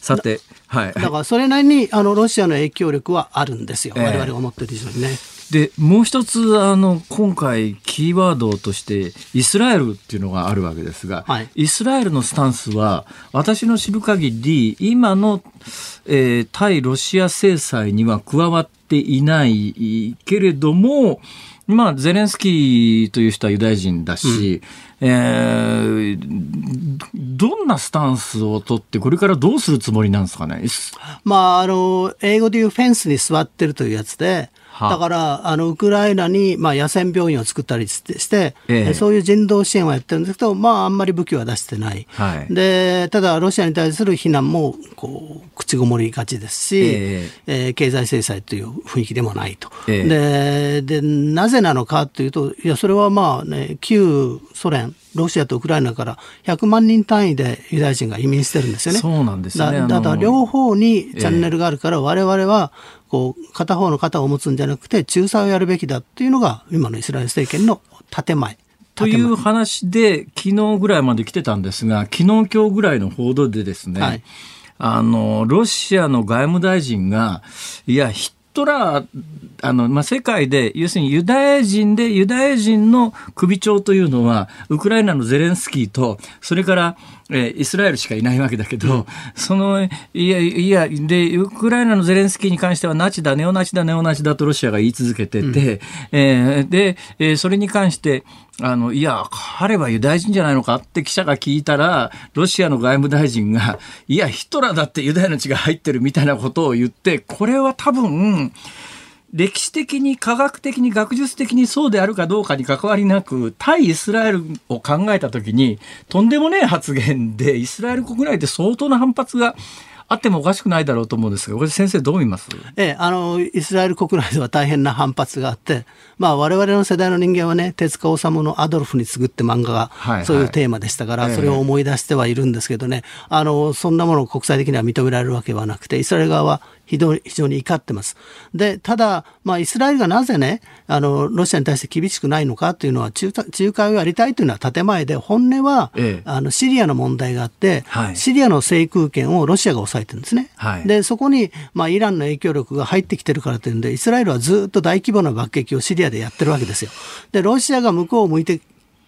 さて、はい。だからそれなりにあのロシアの影響力はあるんですよ。我々が思ってる以上にね。でもう一つあの今回キーワードとしてイスラエルっていうのがあるわけですが、はい、イスラエルのスタンスは私の知る限り今の、えー、対ロシア制裁には加わっていないけれどもまあ、ゼレンスキーという人はユダヤ人だし、うん、えー、どんなスタンスを取って、これからどうするつもりなんですかね？まあ、あの、英語で言うフェンスに座ってるというやつで、だからあのウクライナに、まあ、野戦病院を作ったりして、ええ、そういう人道支援はやってるんですけど、まあ、あんまり武器は出してない、はい、でただ、ロシアに対する非難もこう口ごもりがちですし、ええ。ー、経済制裁という雰囲気でもないと、ででなぜなのかというと、いやそれはまあね、旧ソ連、ロシアとウクライナから100万人単位でユダヤ人が移民してるんですよね。そうなんですね。だから両方にチャンネルがあるから、我々はこう片方の肩を持つんじゃなくて仲裁をやるべきだっていうのが今のイスラエル政権の建前。という話で昨日ぐらいまで来てたんですが昨日今日ぐらいの報道でですね、はい、あのロシアの外務大臣がいやトラー、あの、まあ、世界で、要するにユダヤ人で、ユダヤ人の首長というのは、ウクライナのゼレンスキーと、それから、えー、イスラエルしかいないわけだけど、うん、その、いや、いや、で、ウクライナのゼレンスキーに関しては、ナチだ、ネオナチだ、ネオナチだとロシアが言い続けてて、うん、えー、で、えー、それに関して、あの、いや、彼はユダヤ人じゃないのかって記者が聞いたら、ロシアの外務大臣が、いや、ヒトラーだってユダヤの血が入ってるみたいなことを言って、これは多分、歴史的に科学的に学術的にそうであるかどうかに関わりなく対イスラエルを考えた時にとんでもねえ発言でイスラエル国内で相当な反発があってもおかしくないだろうと思うんですが、これ先生どう見ます？ええ、あの、イスラエル国内では大変な反発があって、まあ我々の世代の人間はね、手塚治虫のアドルフに次ぐって漫画がそういうテーマでしたから、それを思い出してはいるんですけどね、あの、そんなものを国際的には認められるわけはなくて、イスラエル側は非常に非常に怒ってます。で、ただ、まあ、イスラエルがなぜね、あの、ロシアに対して厳しくないのかというのは、仲仲介をやりたいというのは建前で、本音は、ええ、あの、シリアの問題があって、はい、シリアの制空権をロシアが抑えてるんですね。はい、で、そこに、まあ、イランの影響力が入ってきてるからというんで、イスラエルはずっと大規模な爆撃をシリアでやってるわけですよ。で、ロシアが向こうを向いて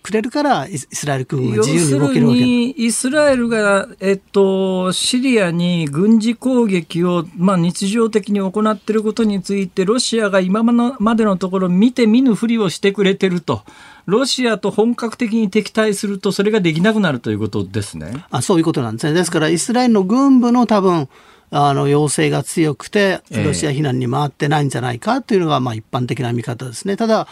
くれるからイスラエル空軍が自由に動けるわけイスラエルが、えっと、シリアに軍事攻撃を、まあ、日常的に行っていることについてロシアが今までのところ見て見ぬふりをしてくれてると。ロシアと本格的に敵対するとそれができなくなるということですね。あそういうことなんですね。ですからイスラエルの軍部の多分あの要請が強くてロシア非難に回ってないんじゃないかというのがまあ一般的な見方ですね。ただ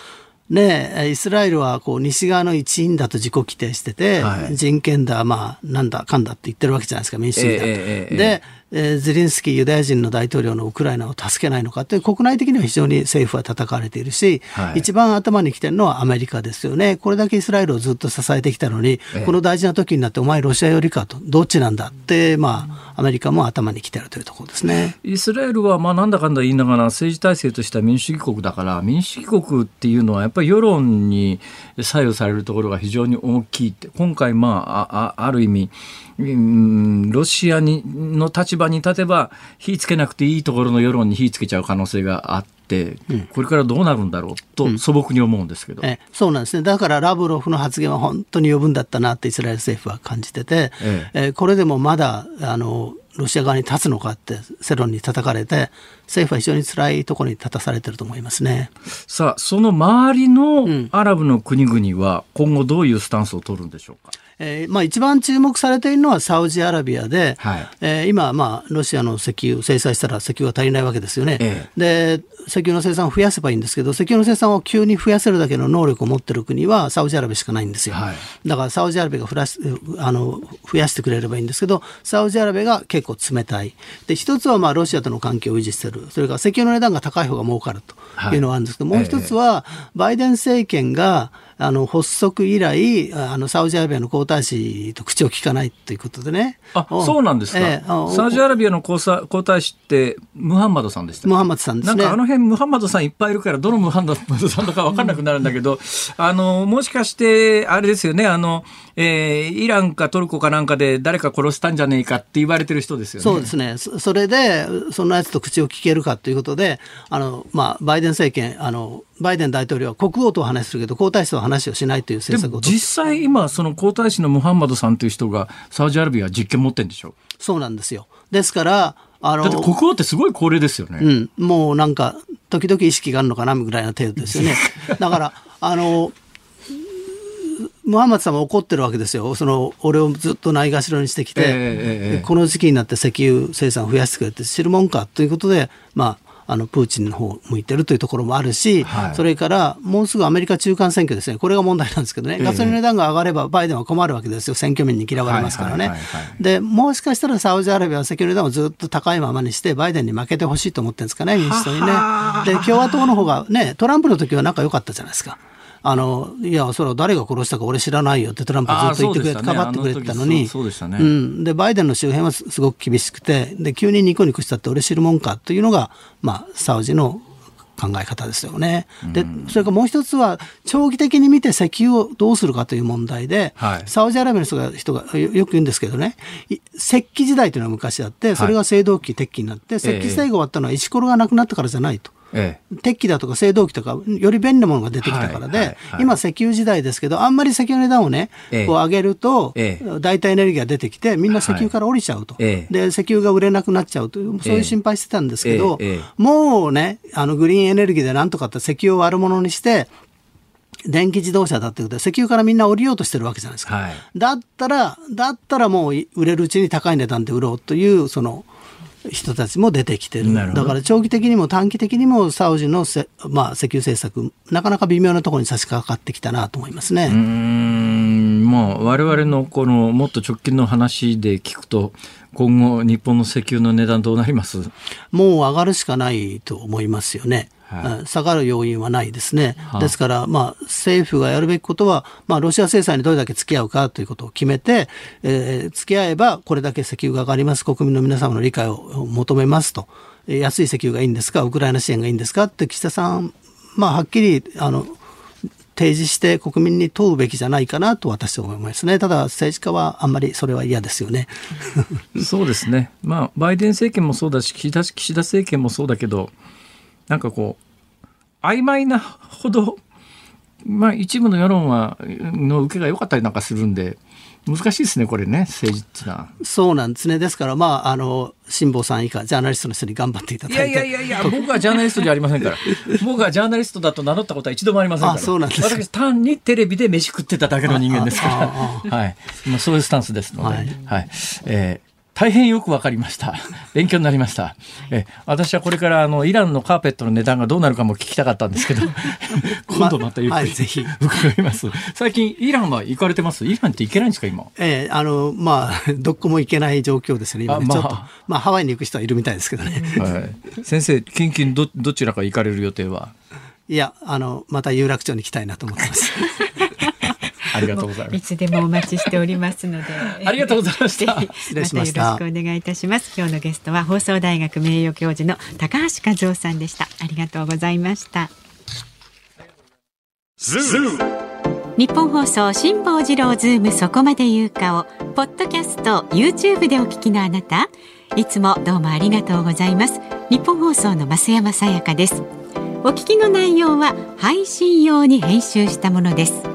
ね、イスラエルはこう西側の一員だと自己規定してて、はい、人権だ、まあ、なんだかんだって言ってるわけじゃないですか、民主主義だ。えーえー、で、えー、ゼレンスキーユダヤ人の大統領のウクライナを助けないのかって国内的には非常に政府は叩かれているし、はい、一番頭に来てるのはアメリカですよね。これだけイスラエルをずっと支えてきたのに、えー、この大事な時になってお前ロシア寄りかと、どっちなんだって、まあ、アメリカも頭に来てるというところですね。イスラエルはまあなんだかんだ言いながら政治体制としては民主主義国だから民主主義国っていうのはやっぱり世論に左右されるところが非常に大きいって今回まああある意味ロシアにの立場に立てば火つけなくていいところの世論に火つけちゃう可能性があって、うん、これからどうなるんだろうと素朴に思うんですけど、うん、えそうなんですね。だからラブロフの発言は本当に余分だったなってイスラエル政府は感じてて、ええ。えこれでもまだあのロシア側に立つのかって世論に叩かれて政府は非常に辛いところに立たされてると思いますね。さあその周りのアラブの国々は今後どういうスタンスを取るんでしょうか、えーまあ、一番注目されているのはサウジアラビアで、はい、えー、今、まあ、ロシアの石油制裁したら石油が足りないわけですよね、ええ、で石油の生産を増やせばいいんですけど石油の生産を急に増やせるだけの能力を持っている国はサウジアラビアしかないんですよ、はい、だからサウジアラビアが増やしあの増やしてくれればいいんですけどサウジアラビアが結構冷たい。で一つはまあロシアとの関係を維持している。それから石油の値段が高い方が儲かるというのがあるんですけど、はい、もう一つはバイデン政権があの発足以来あのサウジアラビアの皇太子と口を聞かないということでね。あそうなんですか、えー、サウジアラビアの皇太子ってムハンマドさんでしたムハンマドさんですね。なんかあの辺ムハンマドさんいっぱいいるからどのムハンマドさんだか分かんなくなるんだけど あのもしかしてあれですよねあの、えー、イランかトルコかなんかで誰か殺したんじゃねえかって言われてる人ですよね。そうですねそれでそのやつと口を聞けるかということであの、まあ、バイデン政権あのバイデン大統領は国王と話するけど皇太子とは話をしないという政策を実際今その皇太子のムハンマドさんという人がサウジアラビア実権持ってるんでしょ？そうなんですよ。ですからあのだって国王ってすごい高齢ですよね、うん、もうなんか時々意識があるのかなぐらいの程度ですよね。だからあのムハンマドさんも怒ってるわけですよ、その俺をずっとないがしろにしてきて、えー、この時期になって石油生産を増やしてくれて知るもんかということで、まあ、あのプーチンの方向いてるというところもあるし、はい、それからもうすぐアメリカ中間選挙ですね、これが問題なんですけどね、ガソリンの値段が上がれば、バイデンは困るわけですよ、選挙民に嫌われますからね。で、もしかしたらサウジアラビアは石油の値段をずっと高いままにして、バイデンに負けてほしいと思ってるんですかね、民主党にね。で、共和党の方がね、トランプの時は仲良かったじゃないですか。あのいや、それは誰が殺したか俺知らないよってトランプずっと言ってくれて、かばってくれてたのに、うん、でバイデンの周辺はすごく厳しくて、で急にニコニコしたって俺知るもんかというのが、まあ、サウジの考え方ですよね。で、それからもう一つは、長期的に見て石油をどうするかという問題で、はい、サウジアラビアの人が人がよく言うんですけどね、石器時代というのは昔あって、それが青銅器、鉄器になって、石器時代が終わったのは石ころがなくなったからじゃないと。ええ、鉄器だとか青銅器とかより便利なものが出てきたからで、今石油時代ですけどあんまり石油の値段をね、ええ、こう上げると、ええ、代替エネルギーが出てきてみんな石油から降りちゃうと、はい、で石油が売れなくなっちゃうというそういう心配してたんですけど、もうねあのグリーンエネルギーでなんとかって石油を悪者にして電気自動車だってことで石油からみんな降りようとしてるわけじゃないですか、はい、だったらだったらもう売れるうちに高い値段で売ろうというその人たちも出てきてるだから長期的にも短期的にもサウジのせ、まあ、石油政策なかなか微妙なところに差し掛かってきたなと思いますね。うーんまあ我々のこのもっと直近の話で聞くと今後日本の石油の値段どうなります？もう上がるしかないと思いますよね。下がる要因はないですね。はあですから、まあ、政府がやるべきことは、まあ、ロシア制裁にどれだけ付き合うかということを決めて、えー付き合えば、これだけ石油が上がります、国民の皆様の理解を求めますと、えー安い石油がいいんですか、ウクライナ支援がいいんですか？って、岸田さん、まあ、はっきり、あの、提示して国民に問うべきじゃないかなと私は思いますね。ただ政治家はあんまりそれは嫌ですよね。そうですね、まあ、バイデン政権もそうだし岸田岸田政権もそうだけどなんかこう曖昧なほど、まあ、一部の世論はの受けが良かったりなんかするんで難しいですねこれね政治ってのは。そうなんですね。ですから、まあ、あの、辛坊さん以下、ジャーナリストの人に頑張っていただいて。いやいやいやいや、僕はジャーナリストじゃありませんから。僕はジャーナリストだと名乗ったことは一度もありませんから。あそうなんですか私、単にテレビで飯食ってただけの人間ですかあら。はい。まあ、そういうスタンスですので。ははいい。えー大変よくわかりました。勉強になりました。えー私はこれからあのイランのカーペットの値段がどうなるかも聞きたかったんですけど、今度またゆっくり、はいぜひ伺います。最近イランは行かれてます？イランって行けないんですか今？ええあの、まあ、どこも行けない状況ですよね、今ねあまあちょっと、まあ、ハワイに行く人はいるみたいですけどね。はい。先生、近々どどちらか行かれる予定は？いや、あの、また有楽町に行きたいなと思ってます。ありがとうございますい。つでもお待ちしておりますので。ありがとうございましたぜひ 失礼しましたよろしくお願いいたします。今日のゲストは放送大学名誉教授の高橋和夫さんでした。ありがとうございました。日本放送辛坊治郎ズームそこまで言うかをポッドキャスト YouTube でお聞きのあなたいつもどうもありがとうございます日本放送の増山さやかですお聞きの内容は配信用に編集したものです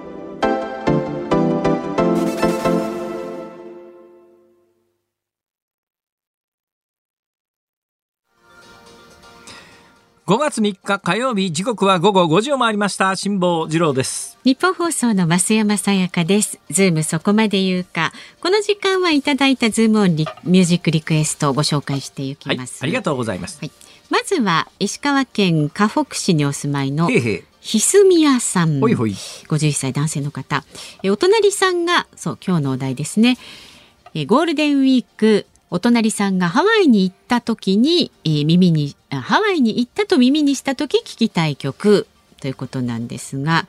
5月3日火曜日時刻は午後5時を回りました辛坊治郎ですニッポン放送の増山さやかです。ズームそこまで言うか。この時間はいただいたズームオンミュージックリクエストをご紹介していきはいます。ありがとうございます、はいまずは石川県かほく市にお住まいのへいへいひすみやさん。ほいほい51歳男性の方。えお隣さんが、そう、今日のお題ですね。えゴールデンウィーク、お隣さんがハワイに行った時に、えー耳に、ハワイに行ったと耳にした時聞きたい曲ということなんですが、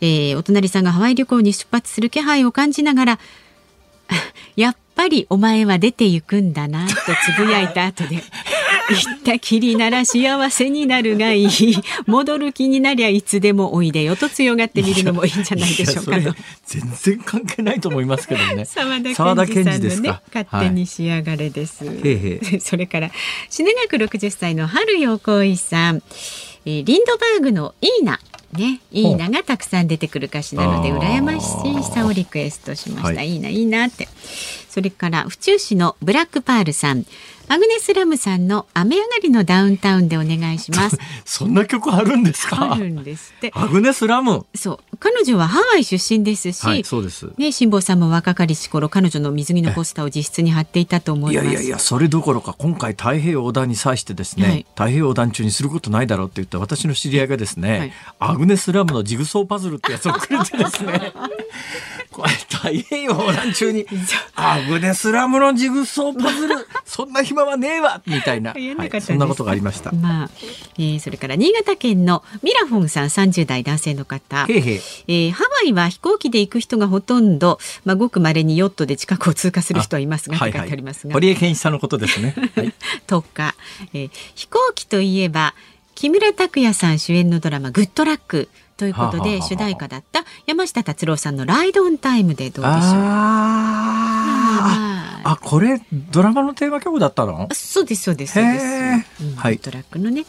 えーお隣さんがハワイ旅行に出発する気配を感じながら、やっぱりお前は出て行くんだなとつぶやいた後で、ったきりなら幸せになるがいい。戻る気になりゃいつでもおいでよと強がってみるのもいいんじゃないでしょうかと。全然関係ないと思いますけどね沢田沢田研二ですか勝手に仕上がれです。へいへそれからシネ学60歳の春陽光さん、えーリンドバーグのイーナね、いいながたくさん出てくる歌詞なので羨ましさをリクエストしました。はいい、いないいなって。それから府中市のブラックパールさん、アグネスラムさんの雨上がりのダウンタウンでお願いします。そんな曲あるんですか？あるんですって。アグネス・ラム。そう、彼女はハワイ出身ですし、はいそうです。ね、辛坊さんも若かりし頃彼女の水着のポスターを自室に貼っていたと思います。いやいやいやそれどころか今回太平洋横断に際してですね、はい。太平洋横断中にすることないだろうって言った私の知り合いがですね、はい。アグネス・ラムのジグソーパズルってやつをくれてですね これ太平洋横断中にアグネスラムのジグソーパズル そんな暇はねえわみたいな、はい、そんなことがありました。まあ、えー、それから新潟県のミラフォンさん30代男性の方。へへえー、ハワイは飛行機で行く人がほとんど、まあごく稀にヨットで近くを通過する人はいますが、はいはい、書いてありますが。堀江健一さんのことですね。はい、とか、えー、飛行機といえば木村拓哉さん主演のドラマグッドラック。ということで主題歌だった山下達郎さんの「ライドオンタイム」でどうでしょう？ああこれドラマのテーマ曲だったの？そうですそうですそうです、うん、はい、トラックのね。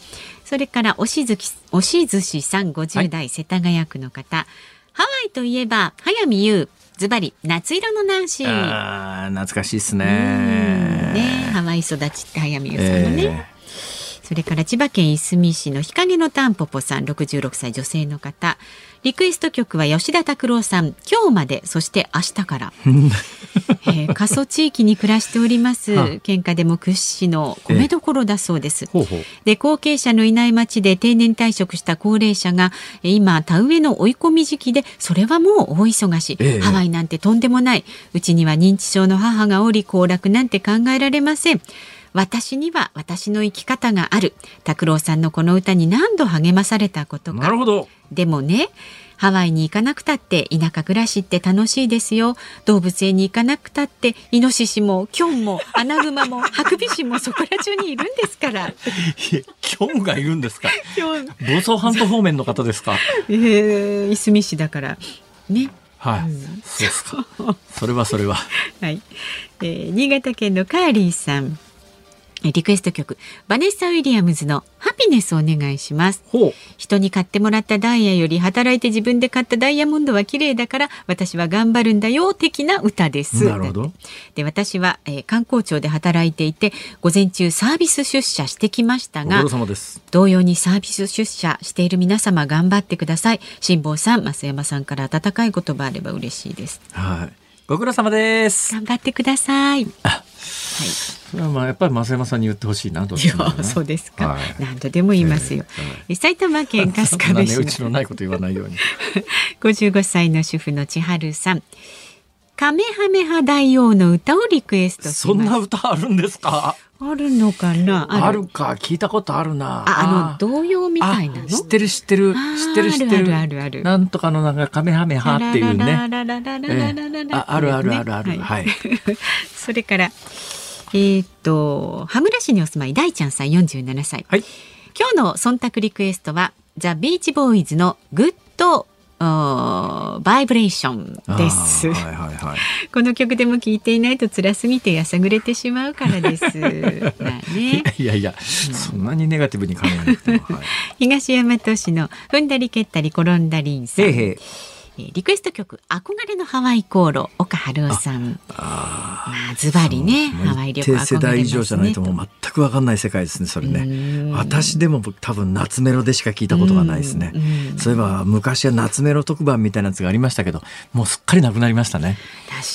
それからおしずきおしずしさん50代、世田谷区の方。ハワイといえば早見優ズバリ夏色のナンシー。あ懐かしいですね。ねハワイ育ちって早見優さんのね、えーそれから千葉県いすみ市の日陰のたんぽぽさん66歳女性の方。リクエスト曲は吉田拓郎さん今日までそして明日から、えー、過疎地域に暮らしております県下でも屈指の米どころだそうです、ほうほう。で後継者のいない町で定年退職した高齢者が今田植えの追い込み時期でそれはもう大忙し、ええ、ハワイなんてとんでもない。うちには認知症の母がおり行楽なんて考えられません私には私の生き方がある。拓郎さんのこの歌に何度励まされたことか。なるほど。でもねハワイに行かなくたって田舎暮らしって楽しいですよ。動物園に行かなくたってイノシシもキョンも アナグマもハクビシンもそこら中にいるんですから。キョンがいるんですか？房総半島方面の方ですか？えー、いすみ市だから。ね。はい、うん、そうですか。それはそれは。はい、えー、新潟県のカーリーさんリクエスト曲バネッサ・ウィリアムズのハピネスお願いします。人に買ってもらったダイヤより働いて自分で買ったダイヤモンドは綺麗だから私は頑張るんだよ的な歌です。なるほど。で私は、えー、観光庁で働いていて午前中サービス出社してきましたが同様にサービス出社している皆様頑張ってください。辛坊さん増山さんから温かい言葉あれば嬉しいです。はい。ご苦労様です。頑張ってくださいはい、まあやっぱり増山さんに言ってほしいなと、ね、そうですか、はい、何度でも言いますよ、えー、埼玉県春日部市うちのないこと言わないように。55歳の主婦の千春さんカメハメハ大王の歌をリクエストそんな歌あるんですか？あるのかな？ある。か。聞いたことあるな。あの童謡みたいなの？知ってる知ってる知ってる知ってる。あるあるなんとかのなんかカメハメハっていうね。ああるあるあるあるはいそれからえっと羽村市にお住まい大ちゃんさん47歳、はい、今日の忖度リクエストはザ・ビーチボーイズのグッドバイブレーションです、はいはいはい、この曲でも聴いていないと辛すぎてやさぐれてしまうからです。まあね、いやいや、うん、そんなにネガティブに考えなくても、はい、東大和市の踏んだり蹴ったり転んだりんさん。へへリクエスト曲憧れのハワイ航路岡春夫さん。あまあズバリねハワイ旅行世代以上じゃないともう全く分かんない世界ですねそれね。私でも多分夏メロでしか聞いたことがないですね。そういえば昔は夏メロ特番みたいなやつがありましたけどもうすっかりなくなりましたね。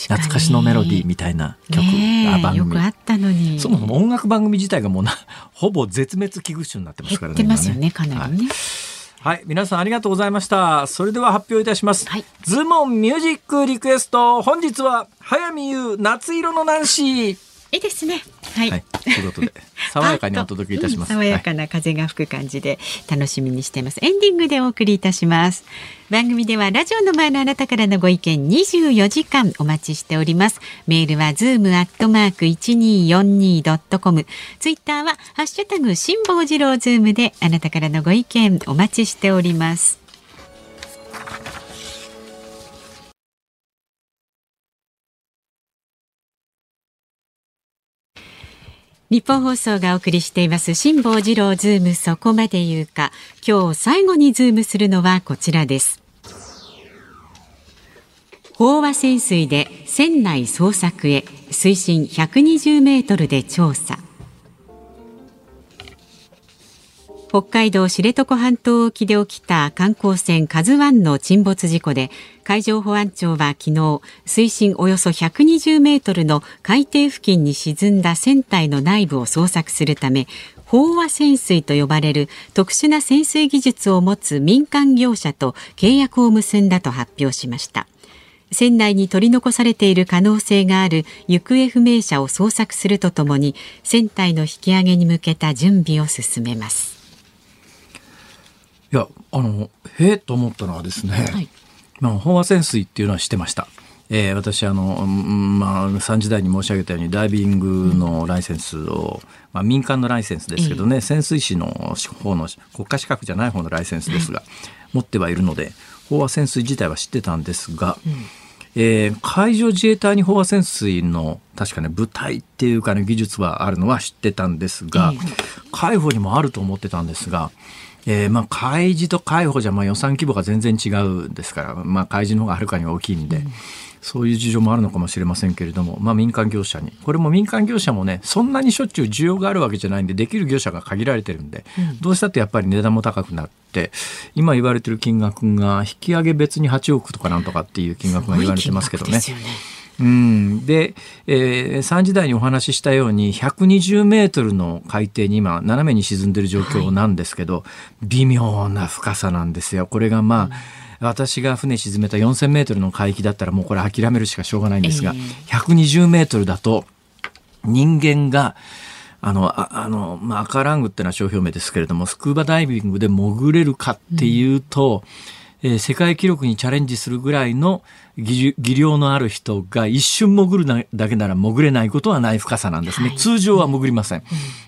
懐かしのメロディーみたいな曲、ね、番組。よくあったのに。そもそも音楽番組自体がもうな ほぼ絶滅危惧種になってますからね減ってますよね。かなりね、はいはい、皆さんありがとうございました。それでは発表いたします。はい、ズモンミュージックリクエスト。本日は早見優夏色のナンシー。いいですね。はい。はい、ということで、爽やかにお届けいたします。爽やかな風が吹く感じで楽しみにしています。エンディングでお送りいたします。番組ではラジオの前のあなたからのご意見24時間お待ちしております。メールはズームアットマーク 1242.com。ツイッターはハッシュタグ辛坊治郎ズームであなたからのご意見お待ちしております。ニッポン放送がお送りしています辛坊治郎ズームそこまで言うか。今日最後にズームするのはこちらです。飽和潜水で船内捜索へ水深120メートルで調査。北海道知床半島沖で起きた観光船カズワンの沈没事故で海上保安庁は昨日水深およそ120メートルの海底付近に沈んだ船体の内部を捜索するため飽和潜水と呼ばれる特殊な潜水技術を持つ民間業者と契約を結んだと発表しました。船内に取り残されている可能性がある行方不明者を捜索するとともに船体の引き上げに向けた準備を進めます。いやあのへえと思ったのはですね、はい、まあ、飽和潜水っていうのは知ってました。えー、私あの、まあ、3時台に申し上げたようにダイビングのライセンスを、まあ、民間のライセンスですけどね、潜水士の方の国家資格じゃない方のライセンスですが、持ってはいるので飽和潜水自体は知ってたんですが、うん、えー、海上自衛隊に飽和潜水の確かね部隊っていうかね技術はあるのは知ってたんですが、海保にもあると思ってたんですが。えー、まあ開示と海保じゃまあ予算規模が全然違うんですから、まあ、開示の方がはるかに大きいんで、うん、そういう事情もあるのかもしれませんけれども、まあ、民間業者に。これも民間業者もねそんなにしょっちゅう需要があるわけじゃないんでできる業者が限られてるんで、うん、どうしたってやっぱり値段も高くなって今言われてる金額が引き上げ別に8億とかなんとかっていう金額が言われてますけどね。うん、で、えー、3時台にお話ししたように120メートルの海底に今斜めに沈んでる状況なんですけど、はい、微妙な深さなんですよ。これがまあ、うん。私が船沈めた4000メートルの海域だったらもうこれ諦めるしかしょうがないんですが、えー、120メートルだと人間があの、ああの、まあ、赤ラングってのは商標名ですけれども、スクーバダイビングで潜れるかっていうと、うん。えー、世界記録にチャレンジするぐらいの技量のある人が一瞬潜るだけなら潜れないことはない深さなんですね。はい、通常は潜りません。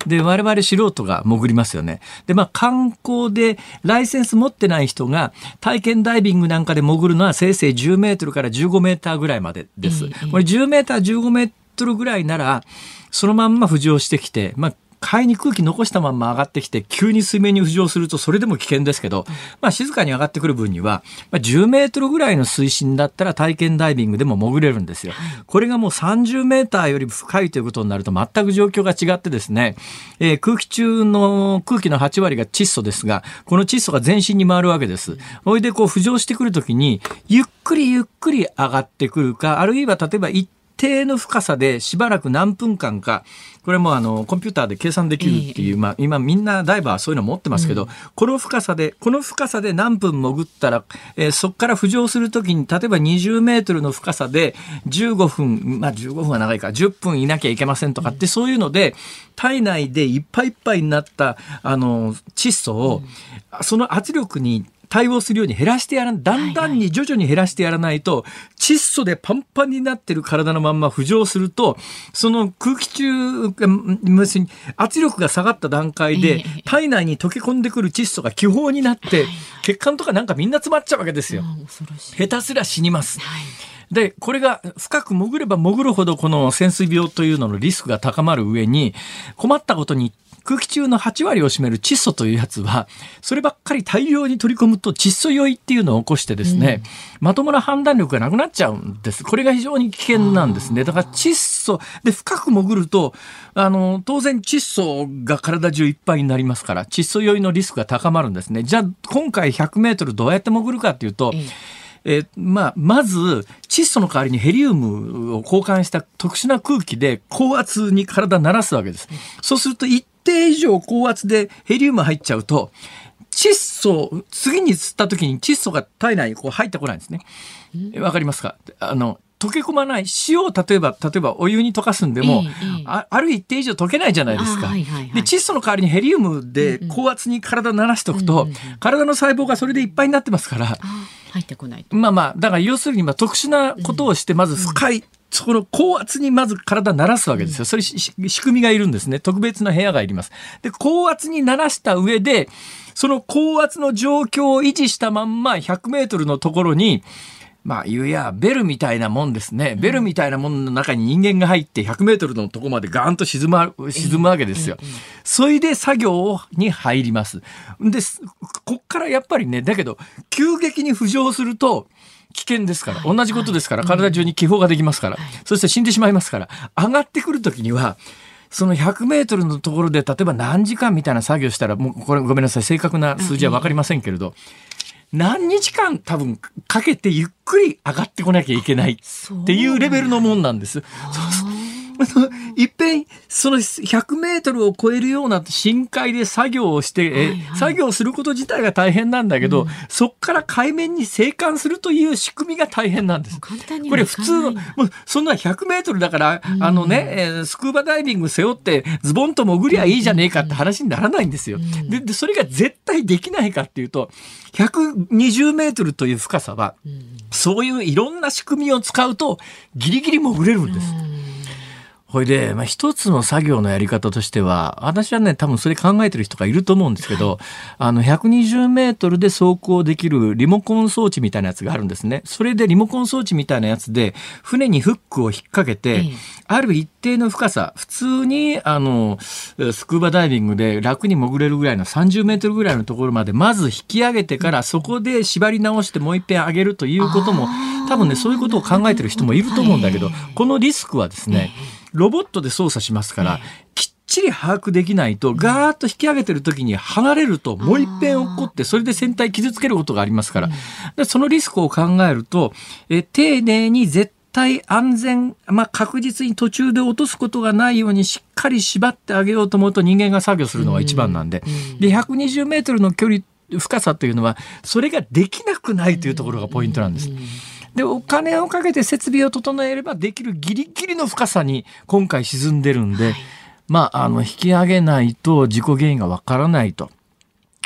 で、我々素人が潜りますよね。で、まあ観光でライセンス持ってない人が体験ダイビングなんかで潜るのはせいぜい10メートルから15メーターぐらいまでです。これ10メーター、15メートルぐらいなら、そのまんま浮上してきて、まあ、肺に空気残したまま上がってきて急に水面に浮上するとそれでも危険ですけど、まあ、静かに上がってくる分には、まあ、10メートルぐらいの水深だったら体験ダイビングでも潜れるんですよ。これがもう30メーターより深いということになると全く状況が違ってですね、えー、空気中の空気の8割が窒素ですが、この窒素が全身に回るわけです。それでこう浮上してくるときに、ゆっくりゆっくり上がってくるか、あるいは例えば一定の深さでしばらく何分間か、これもあのコンピューターで計算できるっていう、まあ、今みんなダイバーそういうの持ってますけど、この深さでこの深さで何分潜ったら、えー、そこから浮上するときに例えば20メートルの深さで15分まあ15分は長いか10分いなきゃいけませんとかって、そういうので体内でいっぱいいっぱいになったあの窒素を、その圧力に対応するように減らしてやらだんだんに徐々に減らしてやらないと、窒素でパンパンになってる体のまんま浮上すると、その空気中、圧力が下がった段階で、体内に溶け込んでくる窒素が気泡になって、血管とかなんかみんな詰まっちゃうわけですよ。下手すら死にます。はい。で、これが深く潜れば潜るほどこの潜水病というののリスクが高まる上に、困ったことに空気中の8割を占める窒素というやつは、そればっかり大量に取り込むと窒素酔いっていうのを起こしてですね、うん、まともな判断力がなくなっちゃうんです。これが非常に危険なんですね。だから窒素、で、深く潜ると、あの、当然窒素が体中いっぱいになりますから、窒素酔いのリスクが高まるんですね。じゃあ、今回100メートルどうやって潜るかっていうと、えー、まあ、まず、窒素の代わりにヘリウムを交換した特殊な空気で高圧に体慣らすわけです。そうすると一定以上高圧でヘリウム入っちゃうと、窒素、次に吸った時に窒素が体内にこう入ってこないんですね。わかりますか？あの、溶け込まない塩を例えば例えばお湯に溶かすんでも、ええ、あある一定以上溶けないじゃないですか、はいはいはい、で窒素の代わりにヘリウムで高圧に体慣らしておくと、うんうん、体の細胞がそれでいっぱいになってますから、入ってこないまあまあだから要するにまあ特殊なことをしてまず深い、うん。そこの高圧にまず体慣らすわけですよ。それ仕組みがいるんですね。特別な部屋がいります。で、高圧に慣らした上で、その高圧の状況を維持したまんま100メートルのところに、まあ言うや、ベルみたいなもんですね。ベルみたいなものの中に人間が入って100メートルのとこまでガーンと沈む、沈むわけですよ。それで作業に入ります。で、こっからやっぱりね、だけど、急激に浮上すると、危険ですから、同じことですから、体中に気泡ができますから、そして死んでしまいますから、上がってくるときには、その100メートルのところで、例えば何時間みたいな作業したら、もうこれごめんなさい、正確な数字は分かりませんけれど、何日間多分かけてゆっくり上がってこなきゃいけないっていうレベルのもんなんです。いっぺんその100メートルを超えるような深海で作業をして、はいはい、作業すること自体が大変なんだけど、うん、そこから海面に生還するという仕組みが大変なんです。これ普通のもうそんな100メートルだから、うん、あのねスクーバダイビング背負ってズボンと潜りゃいいじゃねえかって話にならないんですよ。ででそれが絶対できないかっていうと120メートルという深さは、そういういろんな仕組みを使うとギリギリ潜れるんです。ほいで、まあ、一つの作業のやり方としては、私はね、多分それ考えてる人がいると思うんですけど、あの、120メートルで走行できるリモコン装置みたいなやつがあるんですね。それでリモコン装置みたいなやつで、船にフックを引っ掛けて、ある一定の深さ、普通に、あの、スクーバダイビングで楽に潜れるぐらいの30メートルぐらいのところまで、まず引き上げてから、そこで縛り直してもう一遍上げるということも、多分ね、そういうことを考えてる人もいると思うんだけど、このリスクはですね、ロボットで操作しますから、きっちり把握できないと、ガーッと引き上げてる時に離れると、もう一遍起こって、それで船体傷つけることがありますから、でそのリスクを考えると、え丁寧に絶対安全、まあ、確実に途中で落とすことがないようにしっかり縛ってあげようと思うと人間が作業するのが一番なんで、で、120メートルの距離、深さというのは、それができなくないというところがポイントなんです。でお金をかけて設備を整えればできるギリギリの深さに今回沈んでるんで、はい、まああの引き上げないと事故原因がわからないと。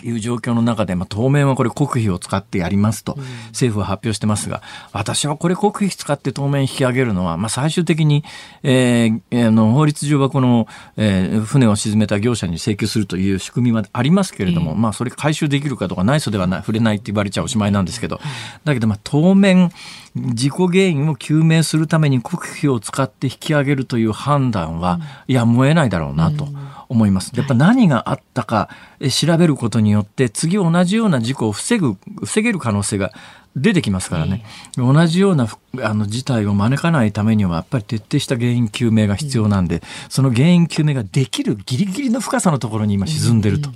いう状況の中で、まあ、当面はこれ国費を使ってやりますと政府は発表してますが、私はこれ国費使って当面引き上げるのは、まあ、最終的に、えー、あの法律上はこの、えー、船を沈めた業者に請求するという仕組みはありますけれども、まあ、それ回収できるかとかないそではない触れないって言われちゃおしまいなんですけど、だけど、まあ、当面事故原因を究明するために国費を使って引き上げるという判断は、やむを得ないだろうなと。思います。やっぱ何があったか調べることによって次同じような事故を防ぐ防げる可能性が出てきますからね、同じようなあの事態を招かないためにはやっぱり徹底した原因究明が必要なんで、その原因究明ができるギリギリの深さのところに今沈んでると。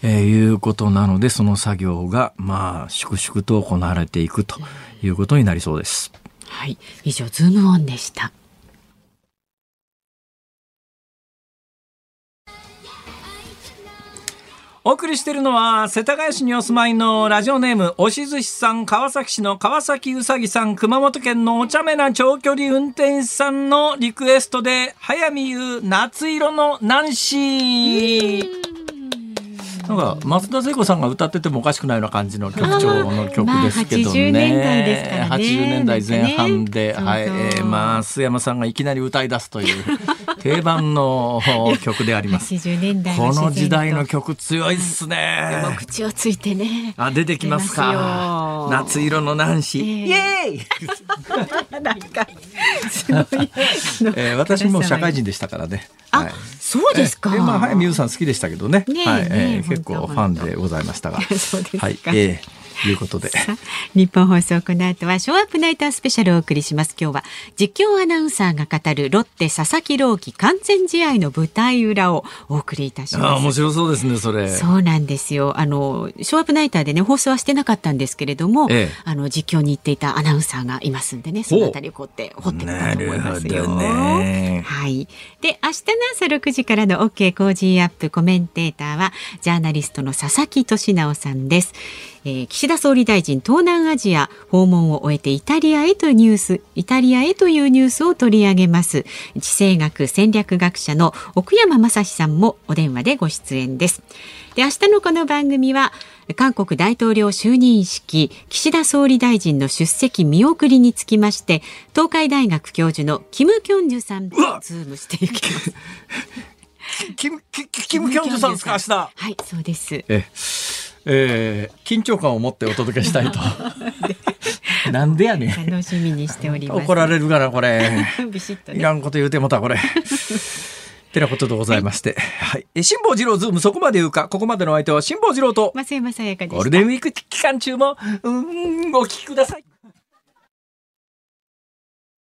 えー、いうことなのでその作業がまあ粛々と行われていくということになりそうです。はい。以上ズームオンでしたお送りしているのは世田谷市にお住まいのラジオネーム押し寿司さん川崎市の川崎うさぎさん熊本県のお茶目な長距離運転手さんのリクエストで早見優夏色のナンシー。なんか松田聖子さんが歌っててもおかしくないような感じの曲調の曲ですけどね。まあ、80年代ですからね。80年代前半で、ね、はい、えー、まあ須山さんがいきなり歌い出すという定番の 曲であります。80年代この時代の曲強いっすね。はい、口をついてね。あ出てきますか。夏色のナンシー。えー、イエーイ。なんかすごい。えー、私も社会人でしたからね。あ、はい、そうですか。まあ、早見優さん好きでしたけどね。ねはい、えー、結構ファンでございましたが。そうですか。はい、えーいうことで。日本放送この後はショーアップナイタースペシャルをお送りします。今日は実況アナウンサーが語るロッテ佐々木朗希完全試合の舞台裏をお送りいたします。あ面白そうですねそれ。そうなんですよ。あのショーアップナイターでね放送はしてなかったんですけれども、ええ、あの実況に行っていたアナウンサーがいますんでねそのあたりをこうって掘ってみたと思いますよ。ね、はい。で明日の朝6時からの OK コージーアップコメンテーターはジャーナリストの佐々木俊尚さんです。えー、岸田総理大臣東南アジア訪問を終えてイタリアへというニュースイタリアへというニュースを取り上げます。地政学戦略学者の奥山真司さんもお電話でご出演です。で明日のこの番組は韓国大統領就任式岸田総理大臣の出席見送りにつきまして東海大学教授のキム・キョンジュさんとズームしていきます。キムキキム・キョンジュさんですか明日。はいそうです。ええー、緊張感を持ってお届けしたいと。なんでやねん。楽しみにしております。怒られるかな、これ。ビシッと、ね、いらんこと言うてもた、これ。てなことでございまして。はい。え、辛坊治郎ズームそこまで言うか、ここまでの相手は辛坊治郎と、増山さやかでゴールデンウィーク期間中も、うん、お聞きください。